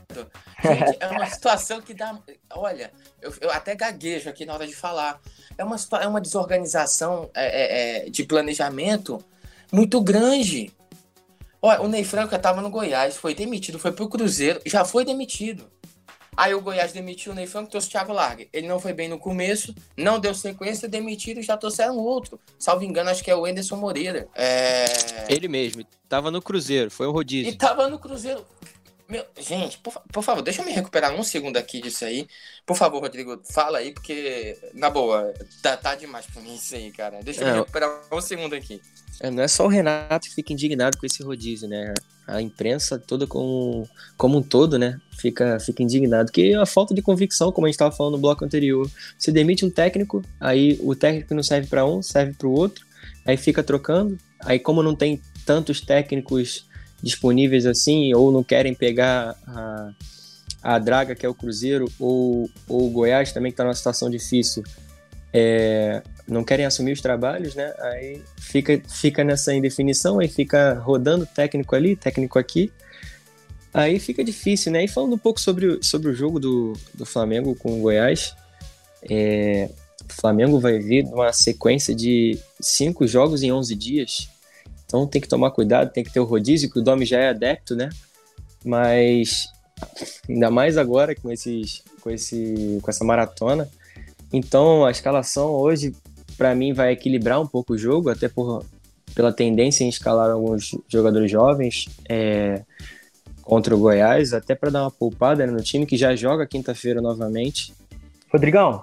Gente, é uma (laughs) situação que dá. Olha, eu, eu até gaguejo aqui na hora de falar. É uma, é uma desorganização é, é, é, de planejamento muito grande. Olha, o Ney Franco estava no Goiás, foi demitido, foi pro Cruzeiro, já foi demitido. Aí o Goiás demitiu o Ney Franco, trouxe o Thiago Largue. Ele não foi bem no começo, não deu sequência, demitido e já trouxeram outro. Salvo engano, acho que é o Enderson Moreira. É... Ele mesmo, tava no Cruzeiro, foi E rodízio. tava no Cruzeiro. Meu, gente, por, por favor, deixa eu me recuperar um segundo aqui disso aí. Por favor, Rodrigo, fala aí, porque, na boa, tá, tá demais pra mim isso aí, cara. Deixa eu me É, recuperar um segundo aqui. É, não é só o Renato que fica indignado com esse rodízio, né? A imprensa toda como, como um todo, né? Fica, fica indignado. Que a falta de convicção, como a gente estava falando no bloco anterior. Você demite um técnico, aí o técnico não serve para um, serve para o outro, aí fica trocando. Aí, como não tem tantos técnicos disponíveis assim, ou não querem pegar a, a draga, que é o Cruzeiro, ou, ou o Goiás também, que está numa situação difícil, é, não querem assumir os trabalhos, né? Aí fica, fica nessa indefinição, aí fica rodando técnico ali, técnico aqui. Aí fica difícil, né? E falando um pouco sobre, o- sobre o jogo do, do Flamengo com o Goiás, é, o Flamengo vai vir numa sequência de cinco jogos em 11 dias. Então tem que tomar cuidado, tem que ter o rodízio, que o Domi já é adepto, né? Mas ainda mais agora com, esses, com, esse, com essa maratona. Então a escalação hoje, para mim, vai equilibrar um pouco o jogo, até por, pela tendência em escalar alguns jogadores jovens é, contra o Goiás, até para dar uma poupada né, no time que já joga quinta-feira novamente. Rodrigão,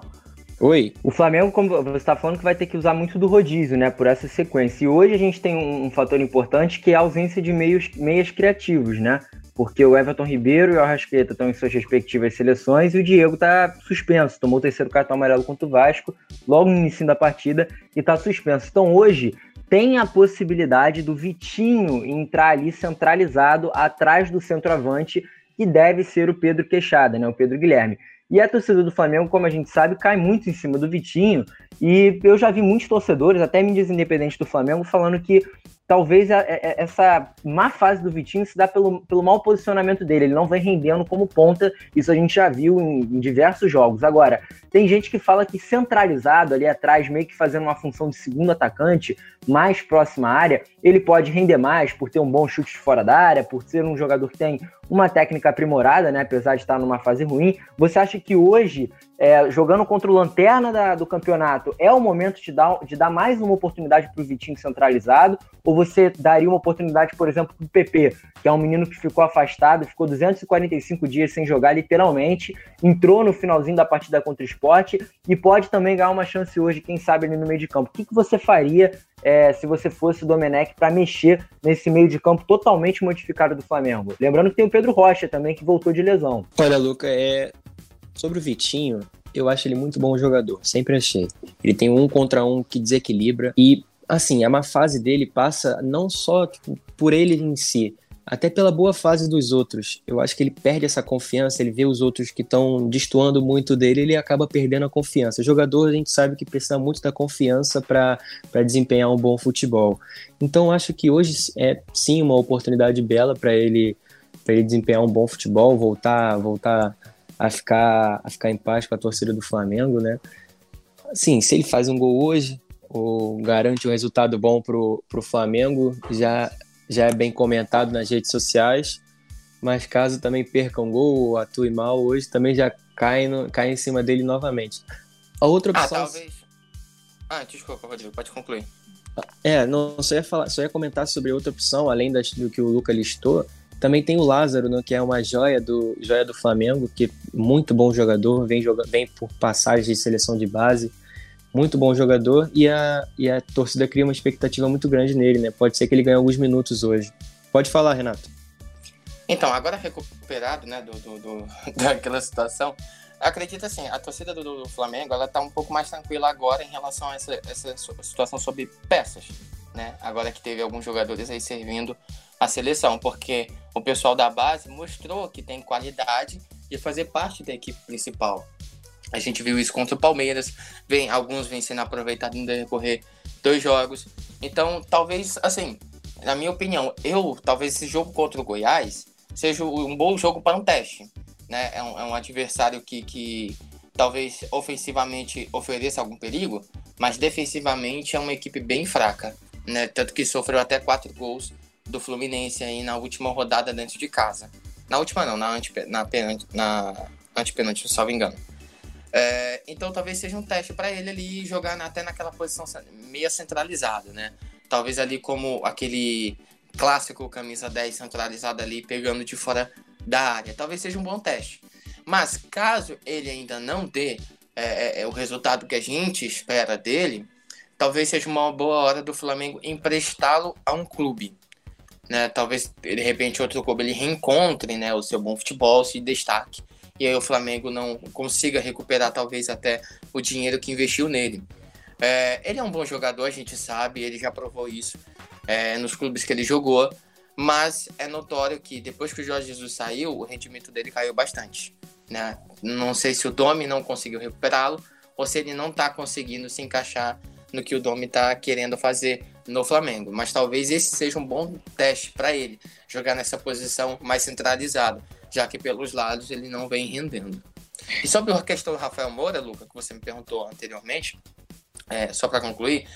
Oi. O Flamengo, como você está falando, que vai ter que usar muito do rodízio, né? Por essa sequência. E hoje a gente tem um, um fator importante que é a ausência de meios, meias criativos, né? Porque o Everton Ribeiro e o Arrasqueta estão em suas respectivas seleções e o Diego está suspenso. Tomou o terceiro cartão amarelo contra o Vasco logo no início da partida e está suspenso. Então hoje tem a possibilidade do Vitinho entrar ali centralizado atrás do centroavante, que deve ser o Pedro Queixada, né? O Pedro Guilherme. E a torcida do Flamengo, como a gente sabe, cai muito em cima do Vitinho. E eu já vi muitos torcedores, até mídias independentes do Flamengo, falando que talvez a, a, essa má fase do Vitinho se dá pelo, pelo mau posicionamento dele. Ele não vem rendendo como ponta, isso a gente já viu em, em, diversos jogos. Agora, tem gente que fala que centralizado ali atrás, meio que fazendo uma função de segundo atacante, mais próxima à área, ele pode render mais por ter um bom chute fora da área, por ser um jogador que tem uma técnica aprimorada, né? Apesar de estar numa fase ruim. Você acha que hoje é, jogando contra o Lanterna da, do campeonato, é o momento de dar, de dar mais uma oportunidade para o Vitinho centralizado? Ou você daria uma oportunidade, por exemplo, para o PP, que é um menino que ficou afastado, ficou 245 dias sem jogar, literalmente, entrou no finalzinho da partida contra o esporte e pode também ganhar uma chance hoje, quem sabe, ali no meio de campo. O que, que você faria é, se você fosse o Domenech para mexer nesse meio de campo totalmente modificado do Flamengo? Lembrando que tem o Pedro Rocha também, que voltou de lesão. Olha, Luca, é, Sobre o Vitinho, eu acho ele muito bom jogador, sempre achei. Ele tem um contra um que desequilibra e, assim, a má fase dele passa não só tipo, por ele em si, até pela boa fase dos outros. Eu acho que ele perde essa confiança, ele vê os outros que estão destoando muito dele, ele acaba perdendo a confiança. O jogador, a gente sabe que precisa muito da confiança para desempenhar um bom futebol. Então, acho que hoje é sim uma oportunidade bela para ele, ele desempenhar um bom futebol, voltar, voltar a ficar, a ficar em paz com a torcida do Flamengo, né? Assim, se ele faz um gol hoje, ou garante um resultado bom pro, pro Flamengo, já, já é bem comentado nas redes sociais. Mas caso também perca um gol ou atue mal hoje, também já cai, no, cai em cima dele novamente. A outra ah, opção. Ah, talvez. Ah, desculpa, Rodrigo, pode concluir. É, não, só ia, falar, só ia comentar sobre outra opção, além das, do que o Luca listou, também tem o Lázaro, né, que é uma joia do, joia do Flamengo, que é muito bom jogador, vem, joga, vem por passagem de seleção de base, muito bom jogador, e a, e a torcida cria uma expectativa muito grande nele, né? Pode ser que ele ganhe alguns minutos hoje. Pode falar, Renato. Então, agora recuperado, né, do, do, do (laughs) daquela situação, acredito assim, a torcida do, do, Flamengo, ela tá um pouco mais tranquila agora em relação a essa, essa situação sobre peças, né? Agora que teve alguns jogadores aí servindo a seleção, porque o pessoal da base mostrou que tem qualidade de fazer parte da equipe principal. A gente viu isso contra o Palmeiras, vem, alguns vêm sendo aproveitados no decorrer dos jogos. Então, talvez, assim, na minha opinião, eu, talvez esse jogo contra o Goiás seja um bom jogo para um teste. Né? É, um, é um adversário que, que talvez ofensivamente ofereça algum perigo, mas defensivamente é uma equipe bem fraca. Né? Tanto que sofreu até quatro gols do Fluminense aí na última rodada dentro de casa. Na última não, na, antepe, na, penante, na antepenúltima, se não engano. É, então talvez seja um teste para ele ali jogar na, até naquela posição meia centralizada, né? Talvez ali como aquele clássico camisa 10 centralizado ali, pegando de fora da área. Talvez seja um bom teste. Mas caso ele ainda não dê é, é, é o resultado que a gente espera dele, talvez seja uma boa hora do Flamengo emprestá-lo a um clube né? Talvez de repente outro clube ele reencontre, né, o seu bom futebol, se destaque e aí o Flamengo não consiga recuperar talvez até o dinheiro que investiu nele. É, ele é um bom jogador, a gente sabe, ele já provou isso é, nos clubes que ele jogou, mas é notório que depois que o Jorge Jesus saiu, o rendimento dele caiu bastante. Né? Não sei se o Domi não conseguiu recuperá-lo ou se ele não está conseguindo se encaixar no que o Domi está querendo fazer no Flamengo. Mas talvez esse seja um bom teste para ele, jogar nessa posição mais centralizada, já que pelos lados ele não vem rendendo. E sobre a questão do Rafael Moura, Luca, que você me perguntou anteriormente, é, só para concluir,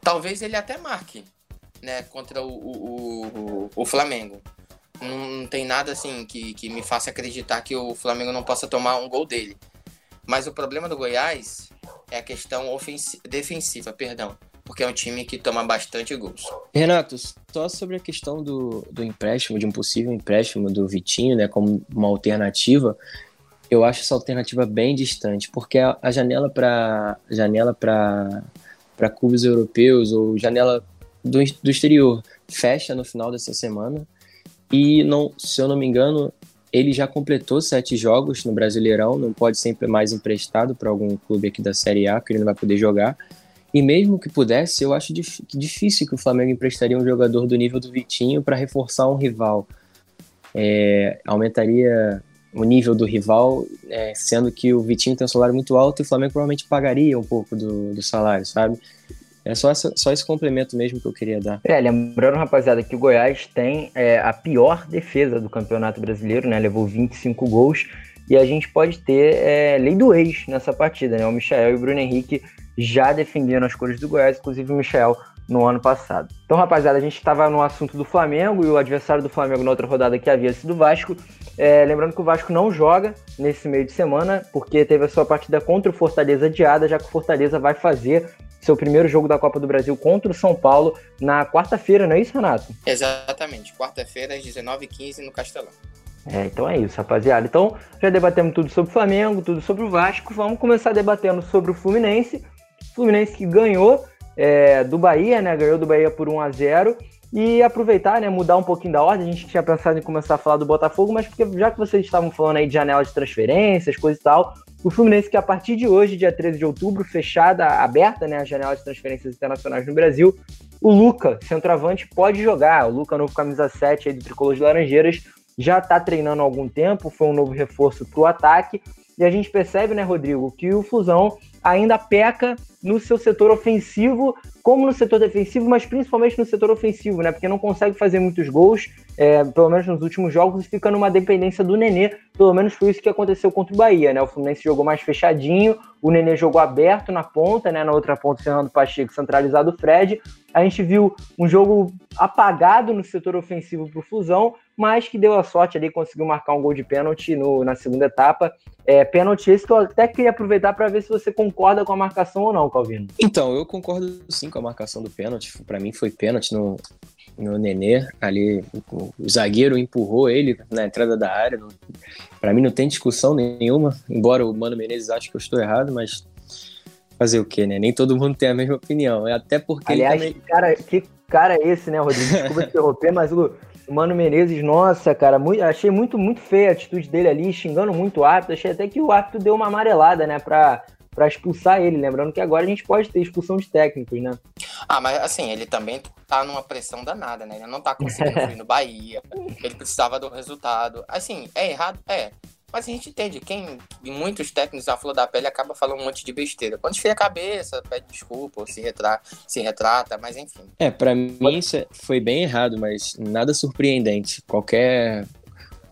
talvez ele até marque né, contra o, o, o, o Flamengo. Não, não, tem nada assim que, que me faça acreditar que o Flamengo não possa tomar um gol dele. Mas o problema do Goiás é a questão defensiva, perdão. Porque é um time que toma bastante gols. Renato, só sobre a questão do, do empréstimo, de um possível empréstimo do Vitinho, né, como uma alternativa, eu acho essa alternativa bem distante, porque a, a janela para janela para clubes europeus ou janela do, do exterior fecha no final dessa semana e não, se eu não me engano, ele já completou sete jogos no Brasileirão, não pode sempre mais emprestado para algum clube aqui da Série A, que ele não vai poder jogar. E mesmo que pudesse, eu acho difícil que o Flamengo emprestaria um jogador do nível do Vitinho para reforçar um rival. É, aumentaria o nível do rival, é, sendo que o Vitinho tem um salário muito alto e o Flamengo provavelmente pagaria um pouco do, do salário, sabe? É só, essa, só esse complemento mesmo que eu queria dar. É, lembrando, rapaziada, que o Goiás tem é, a pior defesa do Campeonato Brasileiro, né? Levou 25 gols. E a gente pode ter é, lei do ex nessa partida, né? O Michel e o Bruno Henrique já defendendo as cores do Goiás, inclusive o Michel no ano passado. Então, rapaziada, a gente estava no assunto do Flamengo e o adversário do Flamengo na outra rodada que havia sido o Vasco. É, lembrando que o Vasco não joga nesse meio de semana, porque teve a sua partida contra o Fortaleza adiada, já que o Fortaleza vai fazer seu primeiro jogo da Copa do Brasil contra o São Paulo na quarta-feira, não é isso, Renato? Exatamente, quarta-feira às 19h15 no Castelão. É, então é isso, rapaziada. Então, já debatemos tudo sobre o Flamengo, tudo sobre o Vasco. Vamos começar debatendo sobre o Fluminense. Fluminense que ganhou é, do Bahia, né? Ganhou do Bahia por 1 a 0 e aproveitar, né, mudar um pouquinho da ordem. A gente tinha pensado em começar a falar do Botafogo, mas porque já que vocês estavam falando aí de janela de transferências, coisa e tal, o Fluminense que a partir de hoje, dia 13 de outubro, fechada, aberta, né, a janela de transferências internacionais no Brasil, o Luca, centroavante, pode jogar. O Luca, novo camisa 7 aí do Tricolor de Laranjeiras, já está treinando há algum tempo, foi um novo reforço para o ataque. E a gente percebe, né, Rodrigo, que o Fusão ainda peca no seu setor ofensivo, como no setor defensivo, mas principalmente no setor ofensivo, né? Porque não consegue fazer muitos gols, é, pelo menos nos últimos jogos, e fica numa dependência do Nenê. Pelo menos foi isso que aconteceu contra o Bahia, né? O Fluminense jogou mais fechadinho, o Nenê jogou aberto na ponta, né? Na outra ponta, Fernando Pacheco centralizado o Fred. A gente viu um jogo apagado no setor ofensivo para o Fusão, mas que deu a sorte ali, conseguiu marcar um gol de pênalti no, na segunda etapa. É, pênalti esse que eu até queria aproveitar para ver se você concorda com a marcação ou não, Calvino. Então, eu concordo sim com a marcação do pênalti. Para mim foi pênalti no, no Nenê. Ali o, zagueiro empurrou ele na entrada da área. Para mim não tem discussão nenhuma, embora o Mano Menezes ache que eu estou errado, mas fazer o quê, né? Nem todo mundo tem a mesma opinião. Até porque. Aliás, também... que, cara, que cara é esse, né, Rodrigo? Desculpa (laughs) interromper, mas o Mano Menezes, nossa, cara, muito, achei muito, muito feia a atitude dele ali, xingando muito o árbitro. Achei até que o árbitro deu uma amarelada, né, pra, pra expulsar ele. Lembrando que agora a gente pode ter expulsão de técnicos, né? Ah, mas assim, ele também tá numa pressão danada, né? Ele não tá conseguindo ir no Bahia. Ele precisava do resultado. Assim, é errado? É. Mas a gente entende, quem muitos técnicos da flor da pele acaba falando um monte de besteira. Quando esfria a cabeça, pede desculpa, ou se, retra se retrata, mas enfim. É, para mim isso é, foi bem errado, mas nada surpreendente. Qualquer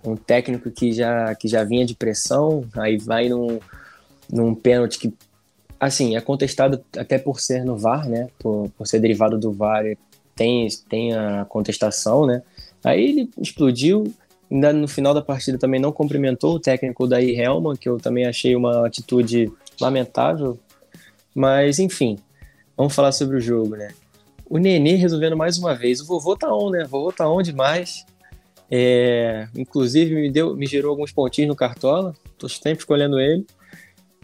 um técnico que já, que já vinha de pressão, aí vai num, num pênalti que, assim, é contestado até por ser no VAR, né? Por, por ser derivado do VAR, tem, tem a contestação, né? Aí ele explodiu, Ainda no final da partida também não cumprimentou o técnico daí Helman, que eu também achei uma atitude lamentável. Mas, enfim, vamos falar sobre o jogo, né? O Nenê resolvendo mais uma vez. O vovô tá on, né? O vovô tá on demais. É, inclusive me, deu, me gerou alguns pontinhos no Cartola. Tô sempre escolhendo ele.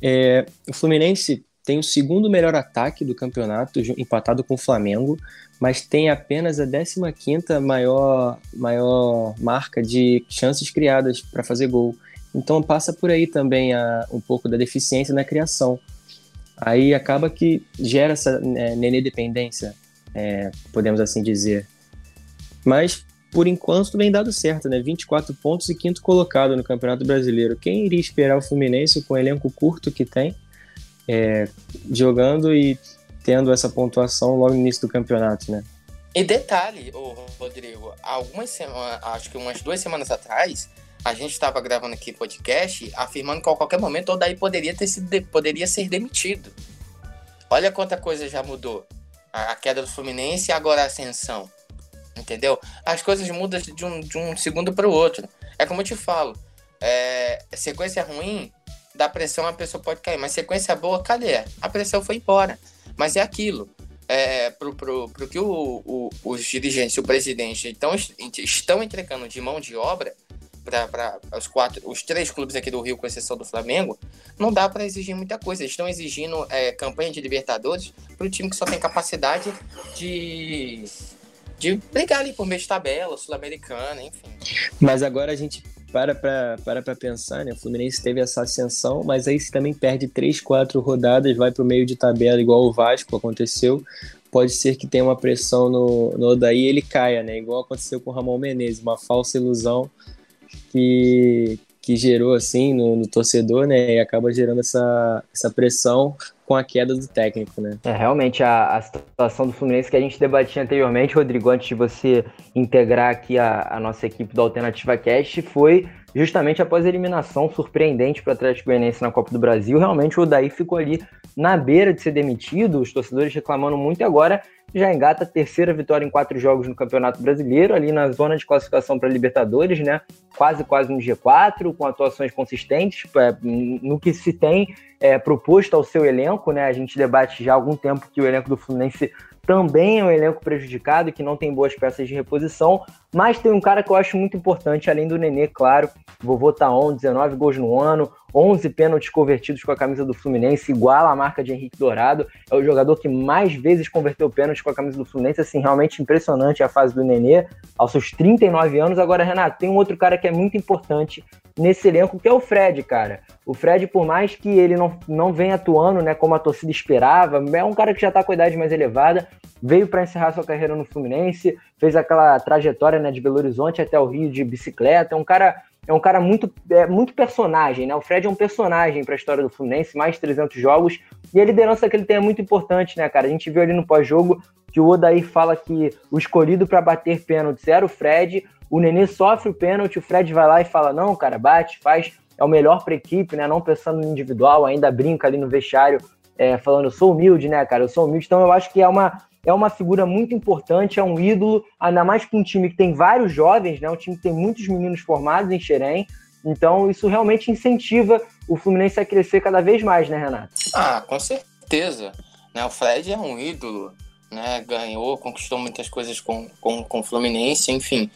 É, o Fluminense tem o segundo melhor ataque do campeonato, empatado com o Flamengo, mas tem apenas a 15ª maior, maior marca de chances criadas para fazer gol. Então passa por aí também a, um pouco da deficiência na criação. Aí acaba que gera essa é, nenê dependência, é, podemos assim dizer. Mas por enquanto vem dado certo, né? 24 pontos e quinto colocado no Campeonato Brasileiro. Quem iria esperar o Fluminense com o elenco curto que tem, é, jogando e tendo essa pontuação logo no início do campeonato, né? E detalhe, Rodrigo, algumas semanas, acho que umas duas semanas atrás, a gente estava gravando aqui podcast afirmando que a qualquer momento o Daí poderia ter sido poderia ser demitido. Olha quanta coisa já mudou. A, a queda do Fluminense e agora a ascensão. Entendeu? As coisas mudam de um, de um segundo para o outro. É como eu te falo. É, sequência ruim, da pressão a pessoa pode cair. Mas sequência boa, cadê? A pressão foi embora. Mas é aquilo. é, pro, pro, pro que o, o, os dirigentes o presidente estão, estão entregando de mão de obra para os quatro, os três clubes aqui do Rio, com exceção do Flamengo, não dá para exigir muita coisa. Eles estão exigindo é, campanha de Libertadores para o time que só tem capacidade de de brigar ali por meio de tabela, sul-americana, enfim. Mas agora a gente para para para pra pensar, né? O Fluminense teve essa ascensão, mas aí se também perde três, quatro rodadas, vai para o meio de tabela, igual o Vasco aconteceu. Pode ser que tenha uma pressão no, no Odaí e ele caia, né? Igual aconteceu com o Ramon Menezes, uma falsa ilusão que, que gerou assim no, no, torcedor, né? E acaba gerando essa, essa pressão com a queda do técnico, né? É realmente a, a situação do Fluminense que a gente debatia anteriormente, Rodrigo, antes de você integrar aqui a, a nossa equipe do Alternativa Cast, foi justamente após a eliminação surpreendente para o Atlético Goianiense na Copa do Brasil. Realmente o Odaí ficou ali na beira de ser demitido, os torcedores reclamando muito e agora já engata a terceira vitória em quatro jogos no Campeonato Brasileiro, ali na zona de classificação para Libertadores, né? Quase, quase no G4, com atuações consistentes, é, no que se tem é, proposto ao seu elenco, né? A gente debate já há algum tempo que o elenco do Fluminense também é um elenco prejudicado, que não tem boas peças de reposição, mas tem um cara que eu acho muito importante, além do Nenê, claro, vovô tá on, 19 gols no ano, 11 pênaltis convertidos com a camisa do Fluminense, igual a marca de Henrique Dourado, é o jogador que mais vezes converteu pênaltis com a camisa do Fluminense, assim, realmente impressionante a fase do Nenê, aos seus 39 anos. Agora, Renato, tem um outro cara que é muito importante nesse elenco, que é o Fred, cara. O Fred, por mais que ele não, não venha atuando, né, como a torcida esperava, é um cara que já tá com a idade mais elevada, veio para encerrar sua carreira no Fluminense, fez aquela trajetória, né, de Belo Horizonte até o Rio de bicicleta, é um cara é um cara muito, é, muito personagem, né? O Fred é um personagem para a história do Fluminense, mais de 300 jogos, e a liderança que ele tem é muito importante, né, cara? A gente viu ali no pós-jogo que o Odaí fala que o escolhido para bater pênalti era o Fred, o Nenê sofre o pênalti, o Fred vai lá e fala: não, cara, bate, faz, é o melhor para a equipe, né? Não pensando no individual, ainda brinca ali no vestiário, é, falando: eu sou humilde, né, cara? Eu sou humilde. Então eu acho que é uma, é uma figura muito importante, é um ídolo, ainda mais com um time que tem vários jovens, né? Um time que tem muitos meninos formados em Xerém. Então, isso realmente incentiva o Fluminense a crescer cada vez mais, né, Renato? Ah, com certeza. Né, o Fred é um ídolo, né? Ganhou, conquistou muitas coisas com, com, com o Fluminense, enfim.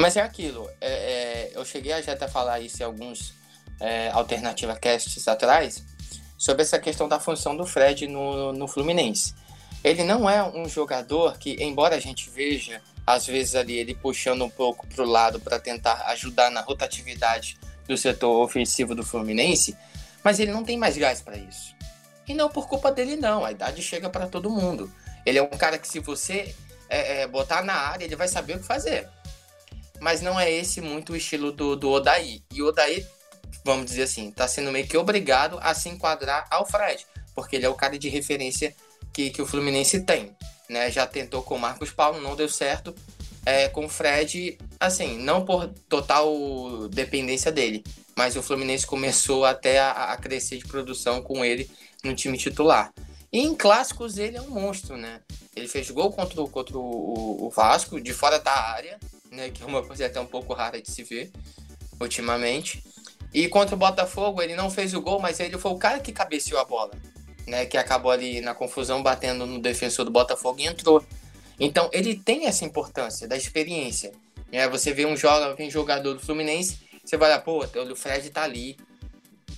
Mas é aquilo. É, é, eu cheguei a já até falar isso em alguns é, Alternativa Casts atrás, sobre essa questão da função do Fred no, no Fluminense. Ele não é um jogador que, embora a gente veja, às vezes ali ele puxando um pouco para o lado para tentar ajudar na rotatividade do setor ofensivo do Fluminense, mas ele não tem mais gás para isso. E não por culpa dele, não. A idade chega para todo mundo. Ele é um cara que, se você é, é, botar na área, ele vai saber o que fazer. Mas não é esse muito o estilo do, do Odaí. E o Odaí, vamos dizer assim, está sendo meio que obrigado a se enquadrar ao Fred, porque ele é o cara de referência que, que o Fluminense tem. Né? Já tentou com o Marcos Paulo, não deu certo. É, com o Fred, assim, não por total dependência dele, mas o Fluminense começou até a, a crescer de produção com ele no time titular. E em clássicos ele é um monstro, né? Ele fez gol contra, contra o, o Vasco, de fora da área, né? Que é uma coisa até um pouco rara de se ver ultimamente. E contra o Botafogo ele não fez o gol, mas ele foi o cara que cabeceou a bola né, que acabou ali na confusão batendo no defensor do Botafogo e entrou. Então ele tem essa importância da experiência. Né? Você vê um jogador do Fluminense, você vai lá, pô, o Fred tá ali.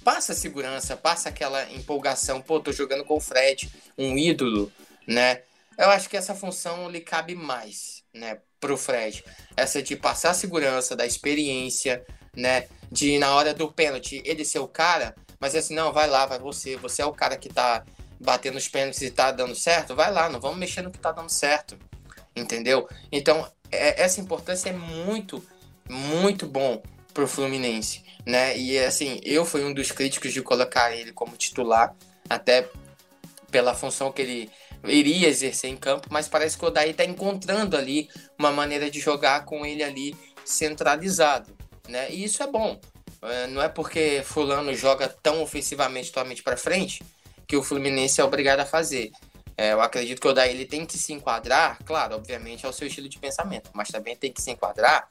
Passa segurança, passa aquela empolgação, pô, tô jogando com o Fred, um ídolo, né? Eu acho que essa função lhe cabe mais, né, pro Fred. Essa de passar segurança, da experiência, né, de na hora do pênalti ele ser o cara, mas assim, não, vai lá, vai você. Você é o cara que tá batendo os pênaltis e tá dando certo. Vai lá, não vamos mexer no que tá dando certo. Entendeu? Então, é, essa importância é muito, muito bom pro Fluminense, né? E assim, eu fui um dos críticos de colocar ele como titular, até pela função que ele iria exercer em campo, mas parece que o Odaí tá encontrando ali uma maneira de jogar com ele ali centralizado, né? E isso é bom, é, não é porque fulano joga tão ofensivamente totalmente para frente que o Fluminense é obrigado a fazer. É, eu acredito que o Odaí ele tem que se enquadrar, claro, obviamente, ao seu estilo de pensamento, mas também tem que se enquadrar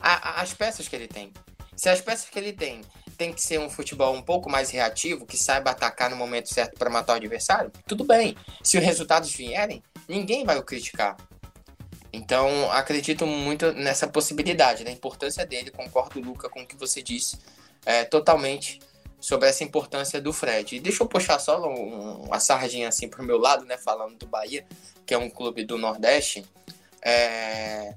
às peças que ele tem. Se as peças que ele tem tem que ser um futebol um pouco mais reativo, que saiba atacar no momento certo para matar o adversário, tudo bem. Se os resultados vierem, ninguém vai o criticar. Então, acredito muito nessa possibilidade, da importância dele. Concordo, Luca, com o que você disse, é, totalmente sobre essa importância do Fred. E deixa eu puxar só um, uma sardinha assim pro meu lado, né? Falando do Bahia, que é um clube do Nordeste. É...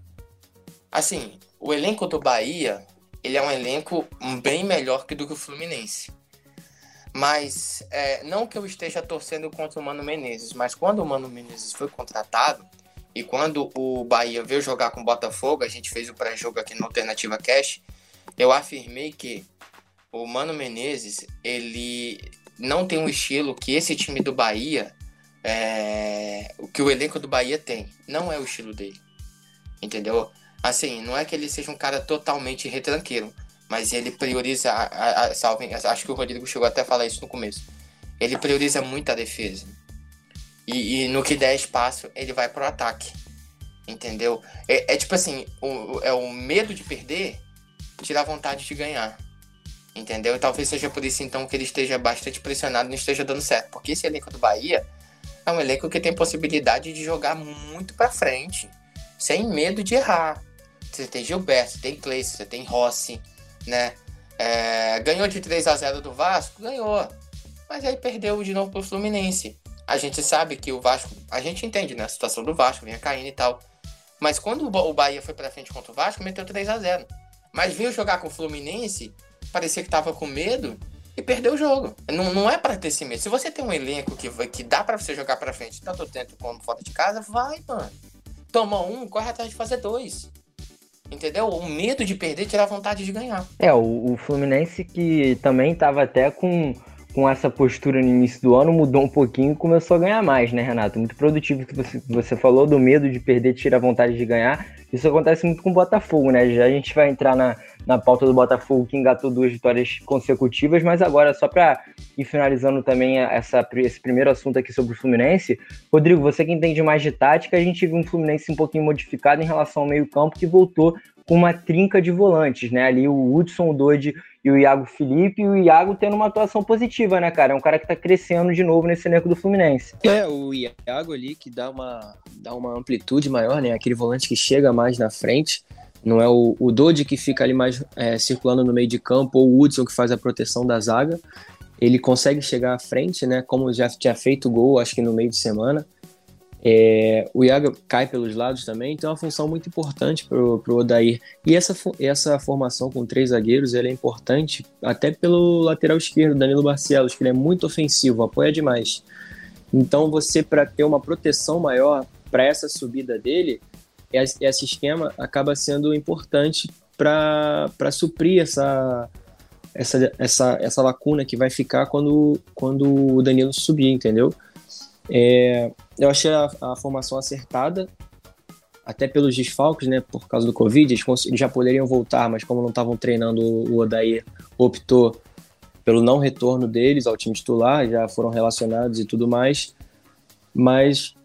Assim, o elenco do Bahia, ele é um elenco bem melhor que do que o Fluminense. Mas é, não que eu esteja torcendo contra o Mano Menezes, mas quando o Mano Menezes foi contratado e quando o Bahia veio jogar com o Botafogo, a gente fez o pré-jogo aqui no Alternativa Cash, eu afirmei que o Mano Menezes, ele não tem um estilo que esse time do Bahia, é, que o elenco do Bahia tem. Não é o estilo dele. Entendeu? Assim, não é que ele seja um cara totalmente retranqueiro, mas ele prioriza, a, a, a, salve, acho que o Rodrigo chegou até a falar isso no começo. Ele prioriza muito a defesa. E, e no que der espaço, ele vai pro ataque. Entendeu? É, é tipo assim, o, é o medo de perder tira a vontade de ganhar. Entendeu? E talvez seja por isso então que ele esteja bastante pressionado e não esteja dando certo. Porque esse elenco do Bahia é um elenco que tem possibilidade de jogar muito para frente, sem medo de errar. Você tem Gilberto, você tem Cleiton, você tem Rossi, né? É, ganhou de 3 a 0 do Vasco? Ganhou. Mas aí perdeu de novo pro Fluminense. A gente sabe que o Vasco, a gente entende, né? A situação do Vasco, vinha caindo e tal. Mas quando o Bahia foi pra frente contra o Vasco, meteu 3 a 0 Mas veio jogar com o Fluminense, parecia que tava com medo e perdeu o jogo. Não, não é para ter esse medo. Se você tem um elenco que, que dá para você jogar para frente, tanto dentro como fora de casa, vai, mano. Toma um, corre atrás de fazer dois. Entendeu? O medo de perder tira a vontade de ganhar. É, o, o Fluminense que também tava até com com essa postura no início do ano, mudou um pouquinho e começou a ganhar mais, né, Renato? Muito produtivo que você, você falou, do medo de perder, tira a vontade de ganhar. Isso acontece muito com o Botafogo, né? Já a gente vai entrar na, na pauta do Botafogo, que engatou duas vitórias consecutivas, mas agora, só para ir finalizando também essa, esse primeiro assunto aqui sobre o Fluminense, Rodrigo, você que entende mais de tática, a gente viu um Fluminense um pouquinho modificado em relação ao meio-campo, que voltou com uma trinca de volantes, né? Ali o Hudson, o Dodge e o Iago Felipe, e o Iago tendo uma atuação positiva, né, cara? É um cara que tá crescendo de novo nesse elenco do Fluminense. É, o Iago ali que dá uma, dá uma amplitude maior, né? Aquele volante que chega mais na frente. Não é o, o Dodge que fica ali mais é, circulando no meio de campo, ou o Hudson que faz a proteção da zaga. Ele consegue chegar à frente, né? Como já tinha feito gol, acho que no meio de semana. É, o Iago cai pelos lados também, então é uma função muito importante para o Odair. E essa, essa formação com três zagueiros é importante até pelo lateral esquerdo, Danilo Barcelos, que ele é muito ofensivo, apoia demais. Então você, para ter uma proteção maior para essa subida dele, esse esquema acaba sendo importante para suprir essa, essa, essa, essa lacuna que vai ficar quando, quando o Danilo subir, entendeu? É, eu achei a, a, formação acertada, até pelos desfalques, né? Por causa do Covid, eles, eles já poderiam voltar, mas como não estavam treinando, o Odair optou pelo não retorno deles ao time titular, já foram relacionados e tudo mais. Mas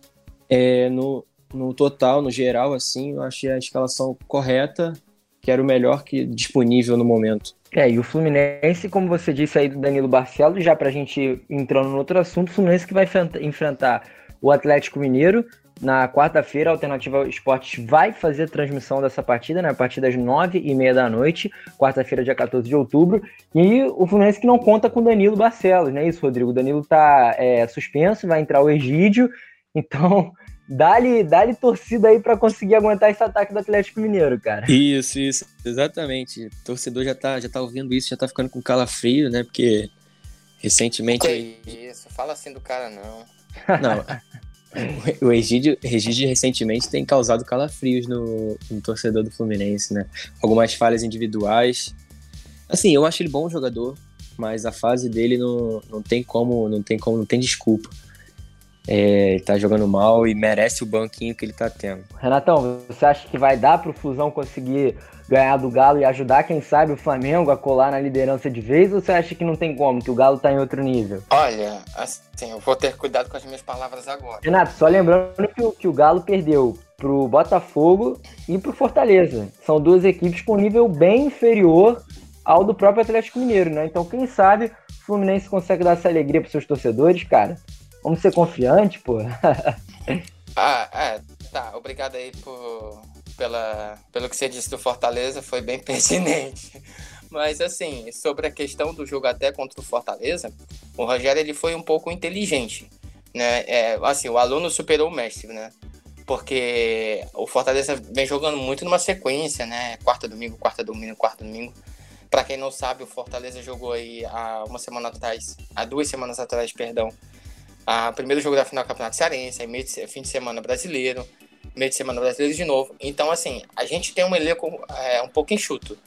é, no, no total, no geral, assim, eu achei a escalação correta, que era o melhor que disponível no momento. É, e o Fluminense, como você disse aí do Danilo Barcelos, já pra gente entrando no outro assunto, o Fluminense que vai enfrentar o Atlético Mineiro na quarta-feira, a Alternativa Esportes vai fazer a transmissão dessa partida, né, a partir das nove e meia da noite, quarta-feira, dia 14 de outubro, e o Fluminense que não conta com Danilo Barcelos, né, isso, Rodrigo? O Danilo tá é, suspenso, vai entrar o Egídio, (laughs) então Dá-lhe dá torcida aí para conseguir aguentar esse ataque do Atlético Mineiro, cara. Isso, isso, exatamente. O torcedor já tá, já tá ouvindo isso, já tá ficando com calafrio, né? Porque recentemente. Que isso, fala assim do cara, não. Não. o Egídio, Egídio recentemente tem causado calafrios no, no torcedor do Fluminense, né? Algumas falhas individuais. Assim, eu acho ele bom jogador, mas a fase dele não, não tem como, não tem como, não tem desculpa é, tá jogando mal e merece o banquinho que ele tá tendo. Renatão, você acha que vai dar pro Fusão conseguir ganhar do Galo e ajudar, quem sabe, o Flamengo a colar na liderança de vez? Ou você acha que não tem como, que o Galo tá em outro nível? Olha, assim, eu vou ter cuidado com as minhas palavras agora. Renato, só lembrando que o, que o Galo perdeu pro Botafogo e pro Fortaleza. São duas equipes com nível bem inferior ao do próprio Atlético Mineiro, né? Então, quem sabe o Fluminense consegue dar essa alegria pros seus torcedores, cara. Vamos ser confiantes, pô. (laughs) Ah, é, tá. Obrigado aí por, pela, pelo que você disse do Fortaleza, foi bem (laughs) pertinente. Mas assim, sobre a questão do jogo até contra o Fortaleza, o Rogério ele foi um pouco inteligente, né? É, assim, o aluno superou o mestre, né? Porque o Fortaleza vem jogando muito numa sequência, né? Quarta domingo, quarta domingo, quarta domingo. Para quem não sabe, o Fortaleza jogou aí há uma semana atrás, há duas semanas atrás, perdão, a primeiro jogo da final do Campeonato Cearense, aí meio de, fim de semana brasileiro, meio de semana brasileiro de novo. Então, assim, a gente tem um elenco é, um pouco enxuto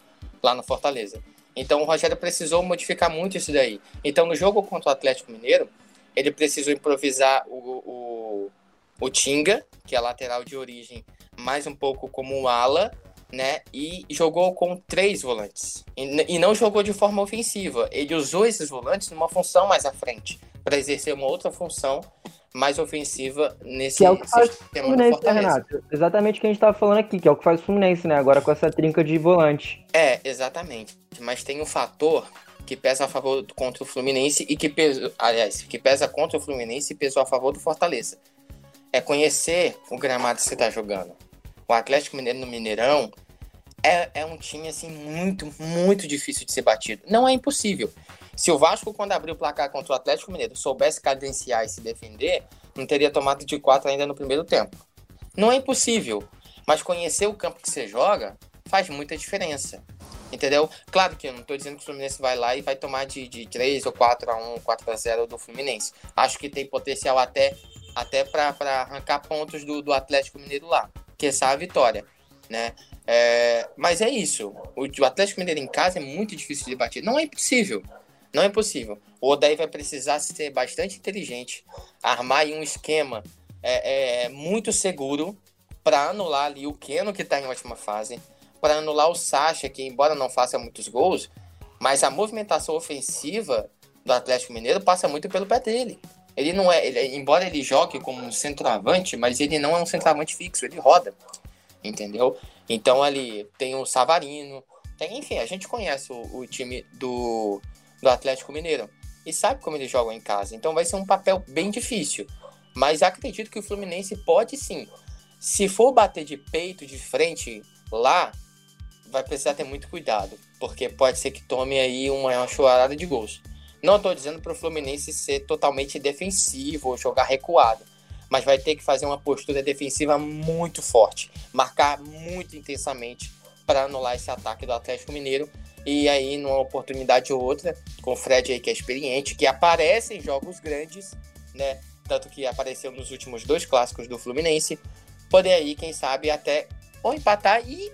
lá no Fortaleza. Então, o Rogério precisou modificar muito isso daí. Então, no jogo contra o Atlético Mineiro, ele precisou improvisar o, o, o Tinga, que é lateral de origem, mais um pouco como um ala, né? E jogou com três volantes. E, e não jogou de forma ofensiva. Ele usou esses volantes numa função mais à frente para exercer uma outra função mais ofensiva nesse que é o que faz sistema Fluminense, né, Renato? Exatamente o que a gente estava falando aqui, que é o que faz o Fluminense, né? Agora com essa trinca de volante. É, exatamente. Mas tem um fator que pesa a favor contra o Fluminense e que pesa, aliás, que pesa contra o Fluminense e pesou a favor do Fortaleza. É conhecer o gramado que você está jogando. O Atlético Mineiro no Mineirão é, é um time assim muito, muito difícil de ser batido. Não é impossível. Se o Vasco, quando abriu o placar contra o Atlético Mineiro, soubesse cadenciar e se defender, não teria tomado de quatro ainda no primeiro tempo. Não é impossível, mas conhecer o campo que você joga faz muita diferença. Entendeu? Claro que eu não estou dizendo que o Fluminense vai lá e vai tomar de, de 3 ou 4 a 1 4 a 0 do Fluminense. Acho que tem potencial até, até para arrancar pontos do, do Atlético Mineiro lá, que é a vitória. Né? É, mas é isso. O, o Atlético Mineiro em casa é muito difícil de bater. Não é impossível. Não é possível. O Odaí vai precisar ser bastante inteligente, armar um esquema é, é, muito seguro para anular ali o Keno, que está em ótima fase, para anular o Sacha, que embora não faça muitos gols, mas a movimentação ofensiva do Atlético Mineiro passa muito pelo pé dele. Ele não é, ele, embora ele jogue como um centroavante, mas ele não é um centroavante fixo, ele roda, entendeu? Então ali tem o Savarino, tem, enfim, a gente conhece o, o time do do Atlético Mineiro e sabe como eles jogam em casa. Então vai ser um papel bem difícil. Mas acredito que o Fluminense pode sim. Se for bater de peito de frente lá, vai precisar ter muito cuidado, porque pode ser que tome aí uma, chorada de gols. Não estou dizendo para o Fluminense ser totalmente defensivo ou jogar recuado, mas vai ter que fazer uma postura defensiva muito forte, marcar muito intensamente para anular esse ataque do Atlético Mineiro e aí, numa oportunidade ou outra, com o Fred aí que é experiente, que aparece em jogos grandes, né? Tanto que apareceu nos últimos dois clássicos do Fluminense, poder aí, quem sabe, até ou empatar e,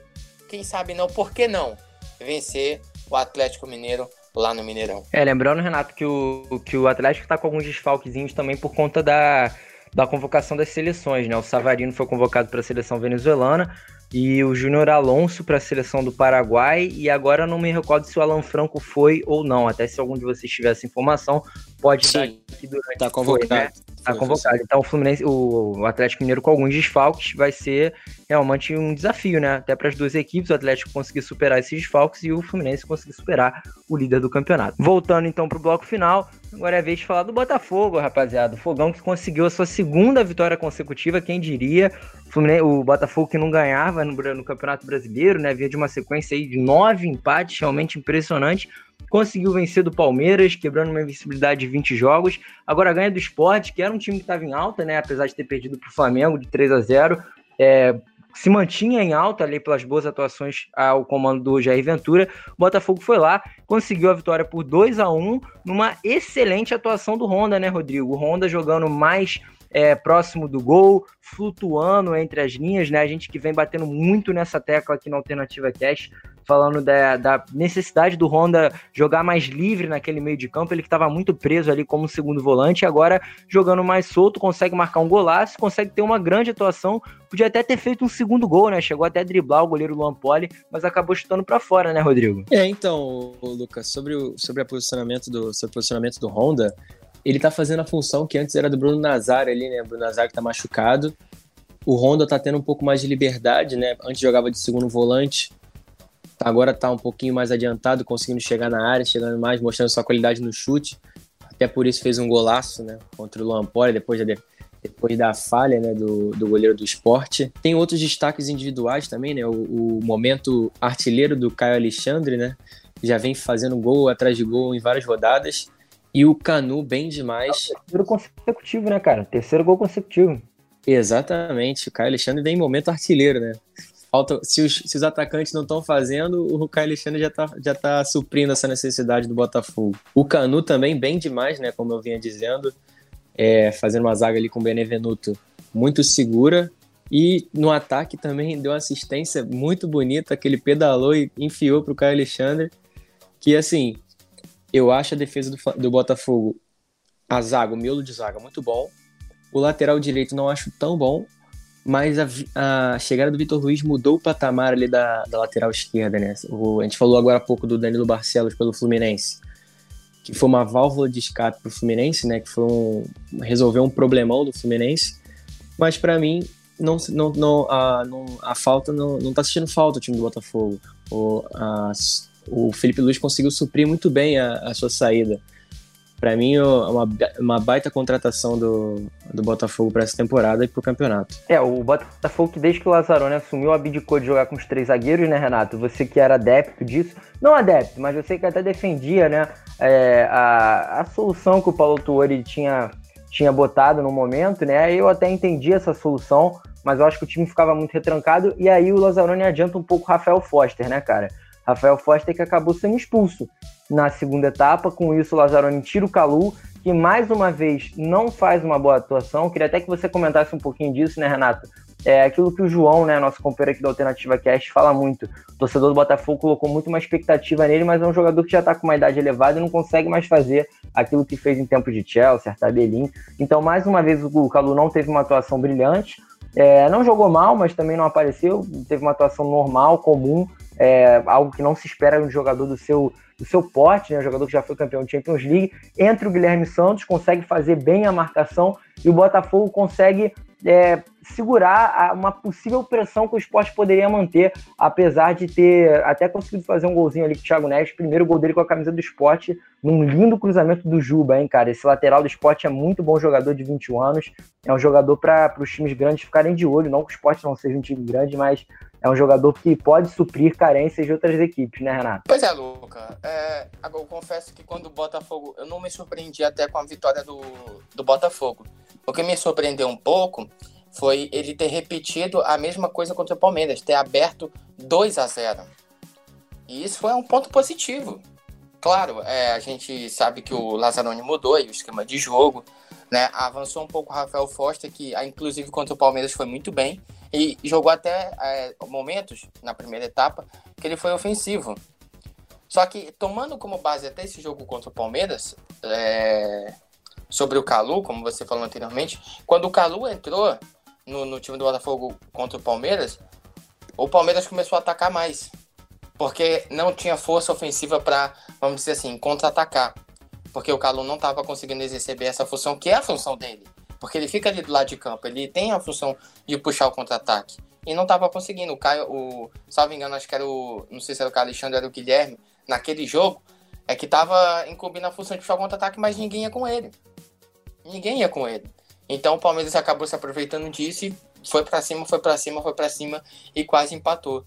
quem sabe não, por que não, vencer o Atlético Mineiro lá no Mineirão. É, lembrando, Renato, que o, que o Atlético tá com alguns desfalquezinhos também por conta da, da convocação das seleções, né? O Savarino foi convocado para a seleção venezuelana, e o Júnior Alonso para a seleção do Paraguai. E agora não me recordo se o Alan Franco foi ou não. Até se algum de vocês tiver essa informação, pode Sim, dar aqui durante. Tá convocado. Foi, né? Tá convocado. Então o Fluminense, o Atlético Mineiro com alguns desfalques vai ser realmente um desafio, né? Até para as duas equipes, o Atlético conseguir superar esses desfalques e o Fluminense conseguir superar o líder do campeonato. Voltando então para o bloco final, agora é a vez de falar do Botafogo, rapaziada. O Fogão que conseguiu a sua segunda vitória consecutiva, quem diria? O, o Botafogo que não ganhava no, no Campeonato Brasileiro, né? Vinha de uma sequência aí de nove empates, realmente impressionante conseguiu vencer do Palmeiras, quebrando uma invencibilidade de 20 jogos. Agora ganha do Sport, que era um time que estava em alta, né? Apesar de ter perdido para o Flamengo de 3 a 0 é, se mantinha em alta ali pelas boas atuações ao comando do Jair Ventura. O Botafogo foi lá, conseguiu a vitória por 2 a 1 numa excelente atuação do Honda, né, Rodrigo? O Honda jogando mais é, próximo do gol, flutuando entre as linhas, né? A gente que vem batendo muito nessa tecla aqui na Alternativa Cash, falando da, da, necessidade do Honda jogar mais livre naquele meio de campo. Ele que estava muito preso ali como segundo volante, agora jogando mais solto, consegue marcar um golaço, consegue ter uma grande atuação. Podia até ter feito um segundo gol, né? Chegou até a driblar o goleiro Luan Poli, mas acabou chutando para fora, né, Rodrigo? É, então, Lucas, sobre o, sobre, a posicionamento do, sobre o posicionamento do Honda, ele tá fazendo a função que antes era do Bruno Nazar ali, né? Bruno Nazar que tá machucado. O Honda tá tendo um pouco mais de liberdade, né? Antes jogava de segundo volante, Agora está um pouquinho mais adiantado, conseguindo chegar na área, chegando mais, mostrando sua qualidade no chute. Até por isso fez um golaço, né? Contra o Luan Poli, depois da, depois da falha né, do, do goleiro do esporte. Tem outros destaques individuais também, né? O, o momento artilheiro do Caio Alexandre, né? Já vem fazendo gol atrás de gol em várias rodadas. E o Canu bem demais. É terceiro consecutivo, né, cara? Terceiro gol consecutivo. Exatamente. O Caio Alexandre vem em momento artilheiro, né? Falta, se, os, se os atacantes não estão fazendo, o Caio Alexandre já está já tá suprindo essa necessidade do Botafogo. O Canu também bem demais, né? Como eu vinha dizendo é, fazendo uma zaga ali com o Benevenuto muito segura. E no ataque também deu uma assistência muito bonita, que ele pedalou e enfiou para o Caio Alexandre. Que assim, eu acho a defesa do, do Botafogo, a zaga, o miolo de zaga, muito bom. O lateral direito não acho tão bom, mas a, a chegada do Vitor Luiz mudou o patamar ali da, da lateral esquerda, né? O, a gente falou agora há pouco do Danilo Barcelos pelo Fluminense que foi uma válvula de escape para o Fluminense, né? Que foi um, resolver um problemão do Fluminense. Mas para mim, não, não, não, a, não, a falta não, não tá assistindo falta o time do Botafogo. O, a, o Felipe Luiz conseguiu suprir muito bem a, a sua saída. Para mim, uma, uma baita contratação do, do Botafogo para essa temporada e para o campeonato. É, o Botafogo que desde que o Lazzaroni assumiu, abdicou de jogar com os três zagueiros, né, Renato? Você que era adepto disso, não adepto, mas você que até defendia, né, é, a, a solução que o Paulo Tuori tinha, tinha botado no momento, né? Eu até entendi essa solução, mas eu acho que o time ficava muito retrancado, e aí o Lazzaroni adianta um pouco o Rafael Foster, né, cara? Rafael Foster que acabou sendo expulso na segunda etapa. Com isso, o Lazzaroni tira o Calu, que mais uma vez não faz uma boa atuação. Queria até que você comentasse um pouquinho disso, né, Renato? É aquilo que o João, né, nosso companheiro aqui da Alternativa Cast, fala muito. O torcedor do Botafogo colocou muito uma expectativa nele, mas é um jogador que já está com uma idade elevada e não consegue mais fazer aquilo que fez em tempo de Chelsea, Artabelim. Então, mais uma vez, o Calu não teve uma atuação brilhante. É, não jogou mal, mas também não apareceu. Teve uma atuação normal, comum, é, algo que não se espera de um jogador do seu do seu porte, né, jogador que já foi campeão de Champions League, entre o Guilherme Santos, consegue fazer bem a marcação e o Botafogo consegue é, segurar uma possível pressão que o esporte poderia manter, apesar de ter até conseguido fazer um golzinho ali com o Thiago Neves, primeiro gol dele com a camisa do esporte, num lindo cruzamento do Juba, hein, cara? Esse lateral do esporte é muito bom jogador de 21 anos, é um jogador para os times grandes ficarem de olho, não que o esporte não seja um time grande, mas é um jogador que pode suprir carências de outras equipes, né, Renato? Pois é, Luca. É, agora, eu confesso que quando o Botafogo. Eu não me surpreendi até com a vitória do, do Botafogo. O que me surpreendeu um pouco foi ele ter repetido a mesma coisa contra o Palmeiras, ter aberto 2 a 0 E isso foi um ponto positivo. Claro, é, a gente sabe que o Lazzaroni mudou aí o esquema de jogo, né? Avançou um pouco o Rafael Foster, que inclusive contra o Palmeiras foi muito bem. E jogou até é, momentos na primeira etapa que ele foi ofensivo. Só que, tomando como base até esse jogo contra o Palmeiras, é, sobre o Calu, como você falou anteriormente, quando o Calu entrou no, no time do Botafogo contra o Palmeiras, o Palmeiras começou a atacar mais. Porque não tinha força ofensiva para, vamos dizer assim, contra-atacar. Porque o Calu não estava conseguindo exercer essa função, que é a função dele. Porque ele fica ali do lado de campo, ele tem a função de puxar o contra-ataque. E não estava conseguindo. O Caio, o, salvo engano, acho que era o. Não sei se era o Caio Alexandre, era o Guilherme, naquele jogo, é que estava incumbindo a função de puxar o contra-ataque, mas ninguém ia com ele. Ninguém ia com ele. Então o Palmeiras acabou se aproveitando disso e foi para cima, foi para cima, foi para cima e quase empatou.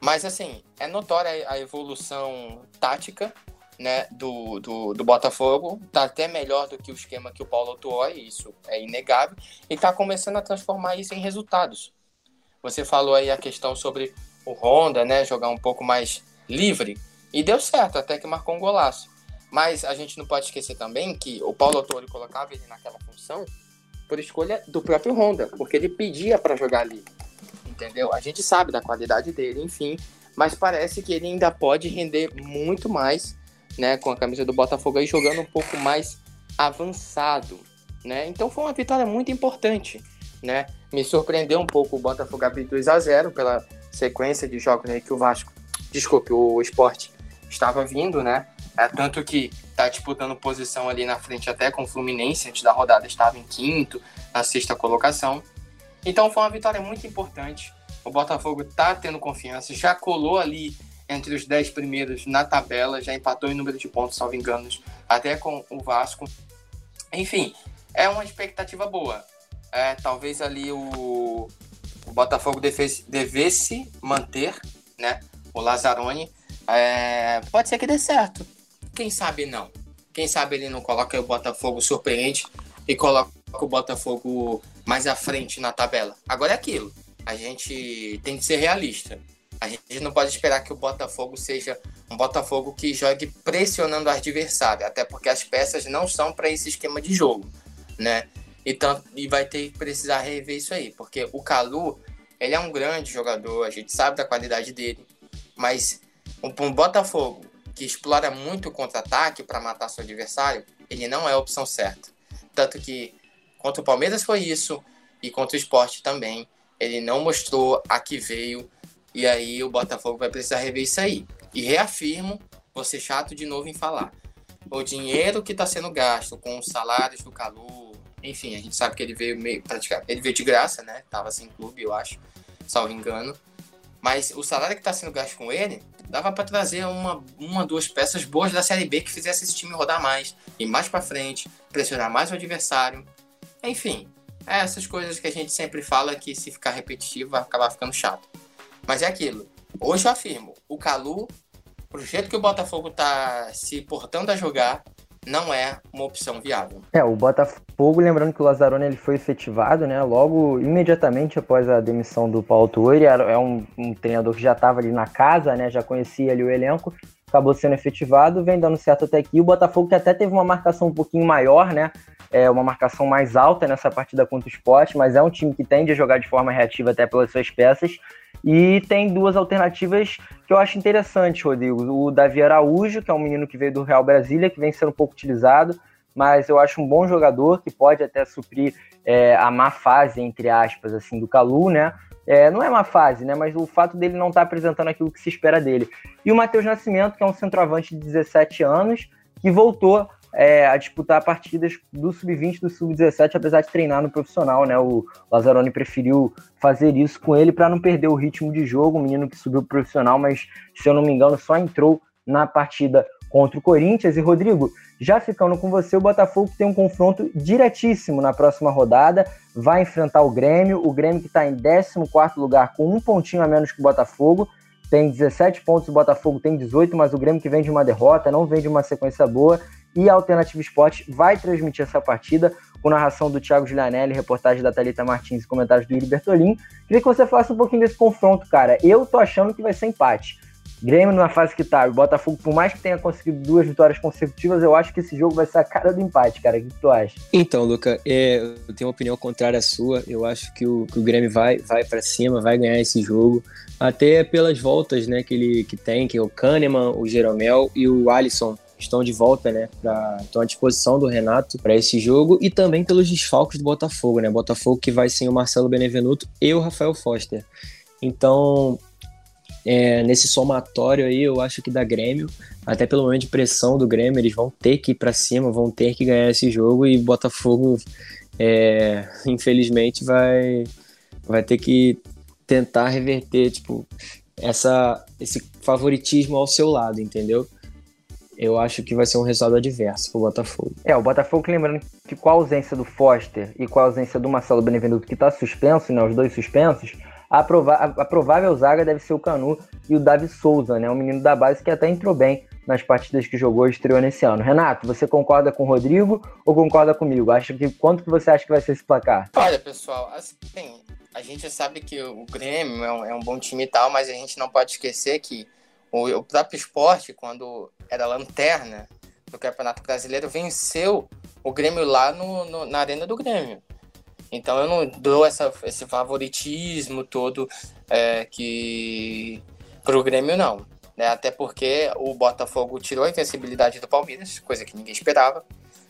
Mas assim, é notória a evolução tática né, do, do, do, Botafogo, tá até melhor do que o esquema que o Paulo atuou, isso é inegável, e tá começando a transformar isso em resultados. Você falou aí a questão sobre o Honda, né, jogar um pouco mais livre, e deu certo, até que marcou um golaço. Mas a gente não pode esquecer também que o Paulo Autori colocava ele naquela função por escolha do próprio Honda, porque ele pedia para jogar ali. Entendeu? A gente sabe da qualidade dele, enfim, mas parece que ele ainda pode render muito mais né, com a camisa do Botafogo aí jogando um pouco mais avançado, né? Então foi uma vitória muito importante, né? Me surpreendeu um pouco o Botafogo abrir 2 a 0 pela sequência de jogos né, que o Vasco, desculpe, o Esporte estava vindo, né? É, tanto que tá disputando posição ali na frente até com o Fluminense, antes da rodada estava em quinto, na sexta colocação. Então foi uma vitória muito importante. O Botafogo tá tendo confiança, já colou ali entre os 10 primeiros na tabela, já empatou em número de pontos, salvo enganos, até com o Vasco. Enfim, é uma expectativa boa. é, talvez ali o, o Botafogo devesse, devesse manter, né? O Lazzaroni. É, pode ser que dê certo. Quem sabe não. Quem sabe ele não coloca o Botafogo surpreende e coloca o Botafogo mais à frente na tabela. Agora é aquilo. A gente tem que ser realista. A gente não pode esperar que o Botafogo seja um Botafogo que jogue pressionando o adversário, até porque as peças não são para esse esquema de jogo, né? Então, e vai ter que precisar rever isso aí, porque o Calu, ele é um grande jogador, a gente sabe da qualidade dele, mas um, um Botafogo que explora muito o contra-ataque para matar seu adversário, ele não é a opção certa. Tanto que contra o Palmeiras foi isso, e contra o esporte também. Ele não mostrou a que veio, e aí o Botafogo vai precisar rever isso aí. E reafirmo, vou ser chato de novo em falar. O dinheiro que está sendo gasto com os salários do Calu, enfim, a gente sabe que ele veio meio ele veio de graça, né? Tava sem clube, eu acho, salvo engano. Mas o salário que está sendo gasto com ele dava para trazer uma, uma, duas peças boas da Série B que fizesse esse time rodar mais, ir mais para frente, pressionar mais o adversário. Enfim, é essas coisas que a gente sempre fala que se ficar repetitivo vai acabar ficando chato. Mas é aquilo. Hoje eu afirmo, o Calu, pro jeito que o Botafogo tá se portando a jogar, não é uma opção viável. É, o Botafogo, lembrando que o Lazzaroni ele foi efetivado, né, logo imediatamente após a demissão do Paulo Tuori, é um, um treinador que já estava ali na casa, né, já conhecia ali o elenco, acabou sendo efetivado, vem dando certo até aqui. O Botafogo que até teve uma marcação um pouquinho maior, né, é uma marcação mais alta nessa partida contra o Sport, mas é um time que tende a jogar de forma reativa até pelas suas peças. E tem duas alternativas que eu acho interessantes, Rodrigo. O Davi Araújo, que é um menino que veio do Real Brasília, que vem sendo um pouco utilizado, mas eu acho um bom jogador que pode até suprir é, a má fase, entre aspas, assim, do Calu, né? É, não é má fase, né? Mas o fato dele não estar tá apresentando aquilo que se espera dele. E o Matheus Nascimento, que é um centroavante de 17 anos, que voltou é, a disputar partidas do sub-20 do sub-17, apesar de treinar no profissional, né? O Lazzaroni preferiu fazer isso com ele para não perder o ritmo de jogo. Um menino que subiu pro profissional, mas se eu não me engano, só entrou na partida contra o Corinthians. E Rodrigo, já ficando com você, o Botafogo tem um confronto diretíssimo na próxima rodada. Vai enfrentar o Grêmio, o Grêmio que está em 14 lugar com um pontinho a menos que o Botafogo tem 17 pontos, o Botafogo tem 18, mas o Grêmio que vem de uma derrota, não vem de uma sequência boa. E a Alternativa Esporte vai transmitir essa partida com narração do Thiago Giulianelli, reportagem da Thalita Martins e comentários do Yuri Bertolin. Queria que você falasse um pouquinho desse confronto, cara. Eu tô achando que vai ser empate. Grêmio na fase que tá, o Botafogo, por mais que tenha conseguido duas vitórias consecutivas, eu acho que esse jogo vai ser a cara do empate, cara. O que tu acha? Então, Luca, é, eu tenho uma opinião contrária à sua. Eu acho que o, que o Grêmio vai, vai para cima, vai ganhar esse jogo. Até pelas voltas né, que ele que tem, que é o Kahneman, o Jeromel e o Alisson estão de volta, né? Pra, estão à disposição do Renato para esse jogo e também pelos desfalques do Botafogo, né? Botafogo que vai sem o Marcelo Benevenuto e o Rafael Foster. Então, é, nesse somatório aí, eu acho que da Grêmio, até pelo momento de pressão do Grêmio, eles vão ter que ir para cima, vão ter que ganhar esse jogo e Botafogo, é, (laughs) infelizmente, vai, vai ter que tentar reverter, tipo, essa, esse favoritismo ao seu lado, entendeu? Eu acho que vai ser um resultado adverso pro Botafogo. É, o Botafogo, lembrando que com a ausência do Foster e com a ausência do Marcelo Benevenuto, que tá suspenso, né, os dois suspensos, a, prova a provável zaga deve ser o Canu e o Davi Souza, né? Um menino da base que até entrou bem nas partidas que jogou e estreou nesse ano. Renato, você concorda com o Rodrigo ou concorda comigo? Acha que quanto que você acha que vai ser esse placar? Olha, pessoal, assim, a gente sabe que o Grêmio é um, é um, bom time e tal, mas a gente não pode esquecer que o, o próprio esporte, quando era lanterna do Campeonato Brasileiro, venceu o Grêmio lá no, no na Arena do Grêmio. Então eu não dou essa, esse favoritismo todo é, que pro Grêmio não. Né? Até porque o Botafogo tirou a invencibilidade do Palmeiras, coisa que ninguém esperava,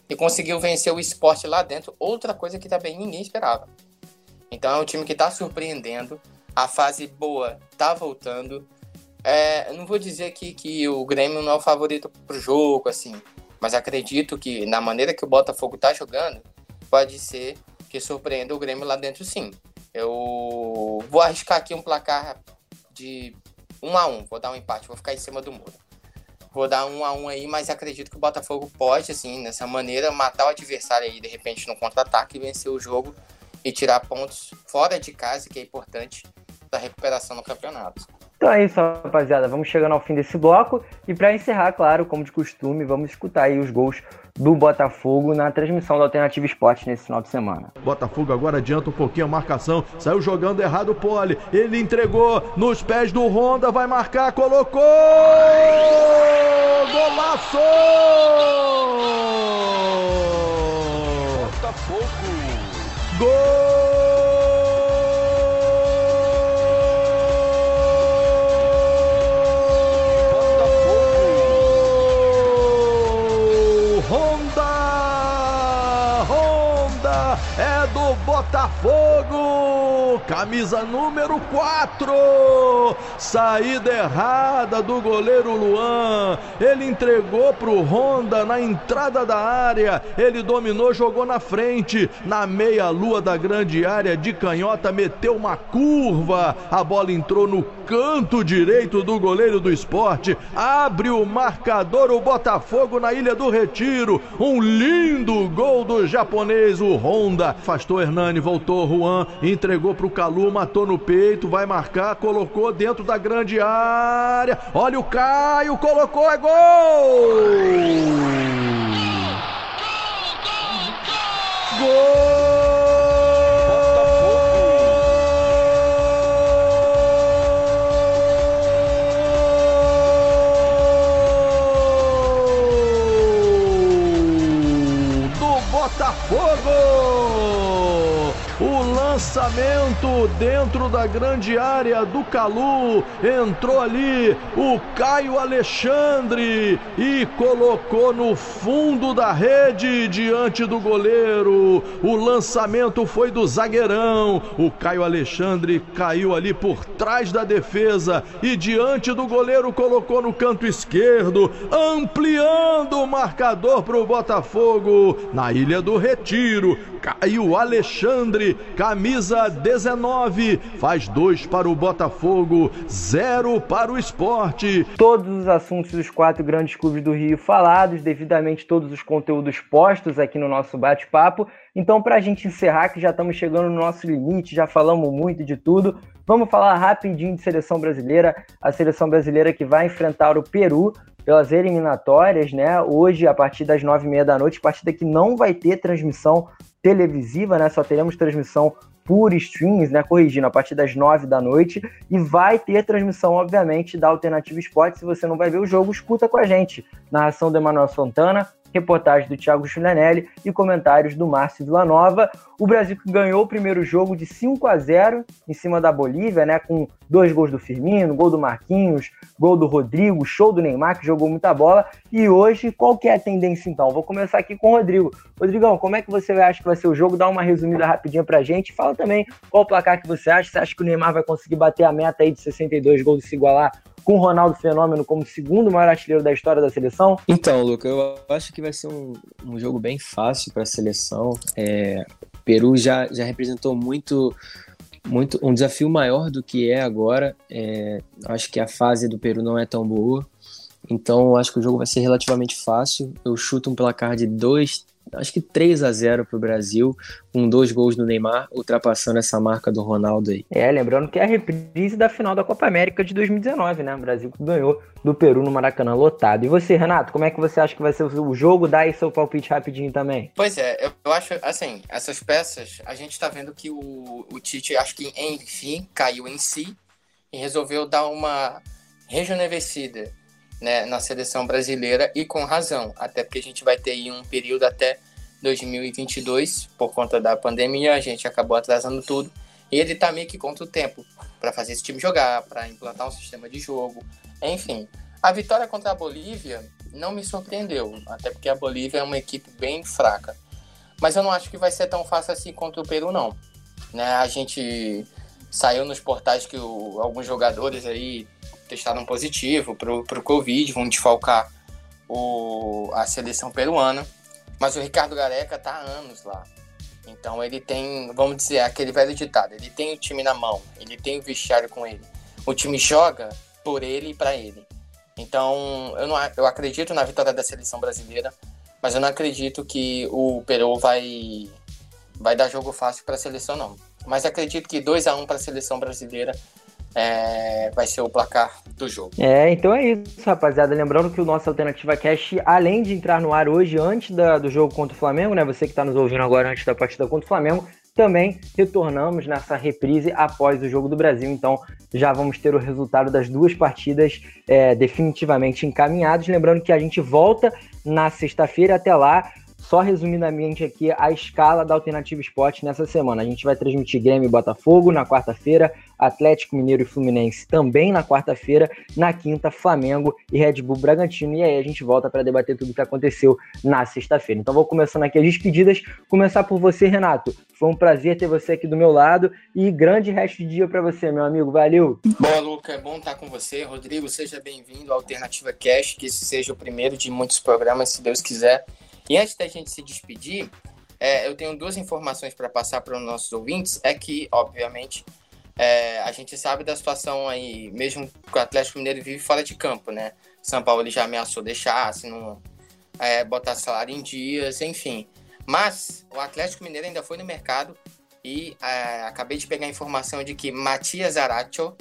e conseguiu vencer o esporte lá dentro, outra coisa que também ninguém esperava. Então é um time que está surpreendendo, a fase boa está voltando. É, não vou dizer que, que o Grêmio não é o favorito pro jogo, assim, mas acredito que na maneira que o Botafogo está jogando, pode ser que surpreenda o Grêmio lá dentro, sim. Eu vou arriscar aqui um placar de 1 um a 1 um. Vou dar um empate, vou ficar em cima do muro. Vou dar um a um aí, mas acredito que o Botafogo pode, assim, nessa maneira, matar o adversário aí, de repente, no contra-ataque vencer o jogo e tirar pontos fora de casa, que é importante da recuperação no campeonato. Então é isso, rapaziada. Vamos chegando ao fim desse bloco. E para encerrar, claro, como de costume, vamos escutar aí os gols do Botafogo na transmissão da Alternativa Esporte nesse final de semana. Botafogo agora adianta um pouquinho a marcação. Saiu jogando errado o Pole. Ele entregou nos pés do Honda. Vai marcar, colocou! Golaço! Botafogo! Gol! Botafogo, camisa número 4. Saída errada do goleiro Luan. Ele entregou para o Honda na entrada da área. Ele dominou, jogou na frente, na meia-lua da grande área de canhota, meteu uma curva. A bola entrou no canto direito do goleiro do esporte. Abre o marcador o Botafogo na Ilha do Retiro. Um lindo gol do japonês, o Honda. Afastou Hernani, voltou Juan, entregou para o Calu, matou no peito, vai marcar, colocou dentro da grande área. Olha o Caio, colocou, é gol! Gol! Lançamento dentro da grande área do Calu. Entrou ali o Caio Alexandre e colocou no fundo da rede diante do goleiro. O lançamento foi do zagueirão. O Caio Alexandre caiu ali por trás da defesa e diante do goleiro colocou no canto esquerdo, ampliando o marcador para o Botafogo na Ilha do Retiro. Caio Alexandre, camisa 19, faz dois para o Botafogo, zero para o esporte. Todos os assuntos dos quatro grandes clubes do Rio falados, devidamente todos os conteúdos postos aqui no nosso bate-papo. Então, para a gente encerrar, que já estamos chegando no nosso limite, já falamos muito de tudo, vamos falar rapidinho de seleção brasileira. A seleção brasileira que vai enfrentar o Peru pelas eliminatórias, né? Hoje, a partir das nove e meia da noite, partida que não vai ter transmissão televisiva, né? Só teremos transmissão por streams, né? Corrigindo, a partir das nove da noite. E vai ter transmissão, obviamente, da Alternativa Esporte. Se você não vai ver o jogo, escuta com a gente. Narração do Emanuel Santana, reportagem do Thiago Chulanelli e comentários do Márcio Villanova. O Brasil que ganhou o primeiro jogo de 5 a 0 em cima da Bolívia, né, com dois gols do Firmino, gol do Marquinhos, gol do Rodrigo, show do Neymar, que jogou muita bola. E hoje, qual que é a tendência então? Vou começar aqui com o Rodrigo. Rodrigão, como é que você acha que vai ser o jogo? Dá uma resumida rapidinha pra gente. Fala também qual o placar que você acha. Você acha que o Neymar vai conseguir bater a meta aí de 62 gols e se igualar com o Ronaldo Fenômeno como segundo maior artilheiro da história da seleção? Então, Luca, eu acho que vai ser um, um jogo bem fácil para a seleção. É, o Peru já, já representou muito, muito um desafio maior do que é agora. É, acho que a fase do Peru não é tão boa. Então, acho que o jogo vai ser relativamente fácil. Eu chuto um placar de 2, acho que 3 a 0 para o Brasil, com dois gols do Neymar, ultrapassando essa marca do Ronaldo aí. É, lembrando que é a reprise da final da Copa América de 2019, né? O Brasil que ganhou do Peru no Maracanã lotado. E você, Renato, como é que você acha que vai ser o jogo? Dá aí seu palpite rapidinho também. Pois é, eu acho, assim, essas peças, a gente tá vendo que o, o Tite, acho que, enfim, caiu em si e resolveu dar uma rejuvenescida né, na seleção brasileira e com razão, até porque a gente vai ter aí um período até 2022 por conta da pandemia, a gente acabou atrasando tudo e ele tá meio que contra o tempo para fazer esse time jogar, para implantar um sistema de jogo, enfim. A vitória contra a Bolívia não me surpreendeu, até porque a Bolívia é uma equipe bem fraca. Mas eu não acho que vai ser tão fácil assim contra o Peru, não. Né, a gente saiu nos portais que o, alguns jogadores aí testaram positivo para o Covid, vão desfalcar o, a seleção peruana. Mas o Ricardo Gareca tá há anos lá. Então ele tem, vamos dizer, aquele velho ditado: ele tem o time na mão, ele tem o vestiário com ele. O time joga por ele e para ele. Então eu, não, eu acredito na vitória da seleção brasileira, mas eu não acredito que o Peru vai vai dar jogo fácil para a seleção, não. Mas acredito que 2 a 1 para a seleção brasileira é, vai ser o placar do jogo. É, então é isso, rapaziada. Lembrando que o nosso Alternativa Cash, além de entrar no ar hoje, antes da, do jogo contra o Flamengo, né? Você que está nos ouvindo agora antes da partida contra o Flamengo, também retornamos nessa reprise após o Jogo do Brasil. Então já vamos ter o resultado das duas partidas é, definitivamente encaminhados. Lembrando que a gente volta na sexta-feira. Até lá, só resumidamente aqui a escala da Alternativa Esporte nessa semana. A gente vai transmitir Grêmio e Botafogo na quarta-feira, Atlético Mineiro e Fluminense também na quarta-feira, na quinta Flamengo e Red Bull Bragantino. E aí a gente volta para debater tudo o que aconteceu na sexta-feira. Então vou começando aqui as despedidas. Começar por você, Renato. Foi um prazer ter você aqui do meu lado e grande resto de dia para você, meu amigo. Valeu. Boa, Luca. É bom estar com você. Rodrigo, seja bem-vindo ao Alternativa Cash, que esse seja o primeiro de muitos programas, se Deus quiser. E antes da gente se despedir, é, eu tenho duas informações para passar para os nossos ouvintes. É que, obviamente, é, a gente sabe da situação aí, mesmo que o Atlético Mineiro vive fora de campo, né? São Paulo ele já ameaçou deixar, se não é, botar salário em dias, enfim. Mas o Atlético Mineiro ainda foi no mercado e é, acabei de pegar a informação de que Matias Aracho,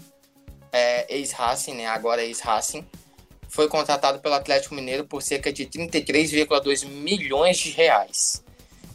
é, ex-Racing, né? Agora ex-Racing, foi contratado pelo Atlético Mineiro por cerca de 33,2 milhões de reais.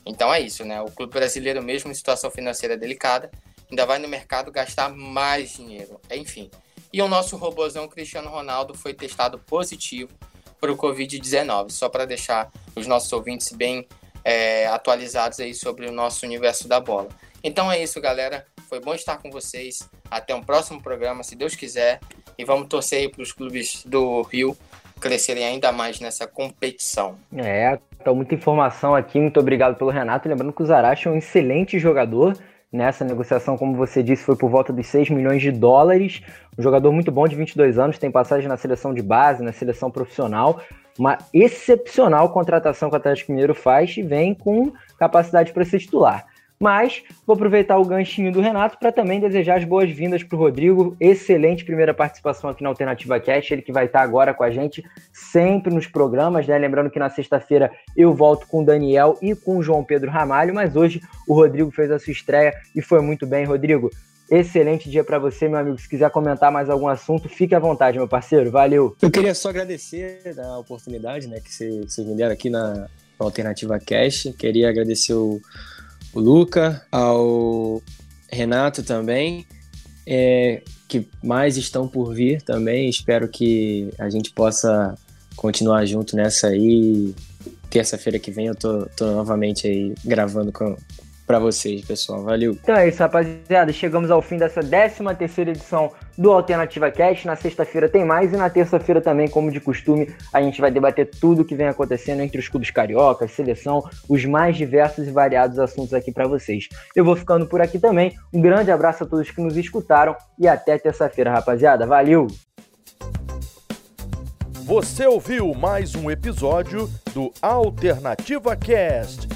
Então é isso, né? O clube brasileiro, mesmo em situação financeira delicada, ainda vai no mercado gastar mais dinheiro. Enfim. E o nosso robôzão Cristiano Ronaldo foi testado positivo para o Covid-19, só para deixar os nossos ouvintes bem é, atualizados aí sobre o nosso universo da bola. Então é isso, galera. Foi bom estar com vocês. Até um próximo programa, se Deus quiser. E vamos torcer aí para os clubes do Rio crescerem ainda mais nessa competição. É, então muita informação aqui. Muito obrigado pelo Renato. Lembrando que o Zaracho é um excelente jogador. Nessa negociação, como você disse, foi por volta dos 6 milhões de dólares. Um jogador muito bom de 22 anos, tem passagem na seleção de base, na seleção profissional. Uma excepcional contratação que o Atlético Mineiro faz e vem com capacidade para ser titular. Mas vou aproveitar o ganchinho do Renato para também desejar as boas-vindas para o Rodrigo. Excelente primeira participação aqui na Alternativa Cast, ele que vai estar agora com a gente sempre nos programas, né? Lembrando que na sexta-feira eu volto com o Daniel e com o João Pedro Ramalho, mas hoje o Rodrigo fez a sua estreia e foi muito bem, Rodrigo. Excelente dia para você, meu amigo. Se quiser comentar mais algum assunto, fique à vontade, meu parceiro. Valeu. Eu queria só agradecer a oportunidade né, que vocês me deram aqui na Alternativa Cash. Queria agradecer o o Luca, ao Renato também, é, que mais estão por vir também. Espero que a gente possa continuar junto nessa aí. Terça-feira que vem eu tô, tô novamente aí gravando com, para vocês, pessoal. Valeu. Então é isso, rapaziada. Chegamos ao fim dessa 13 terceira edição do Alternativa Cast. Na sexta-feira tem mais e na terça-feira também, como de costume, a gente vai debater tudo o que vem acontecendo entre os clubes cariocas, seleção, os mais diversos e variados assuntos aqui para vocês. Eu vou ficando por aqui também. Um grande abraço a todos que nos escutaram e até terça-feira, rapaziada. Valeu! Você ouviu mais um episódio do Alternativa Cast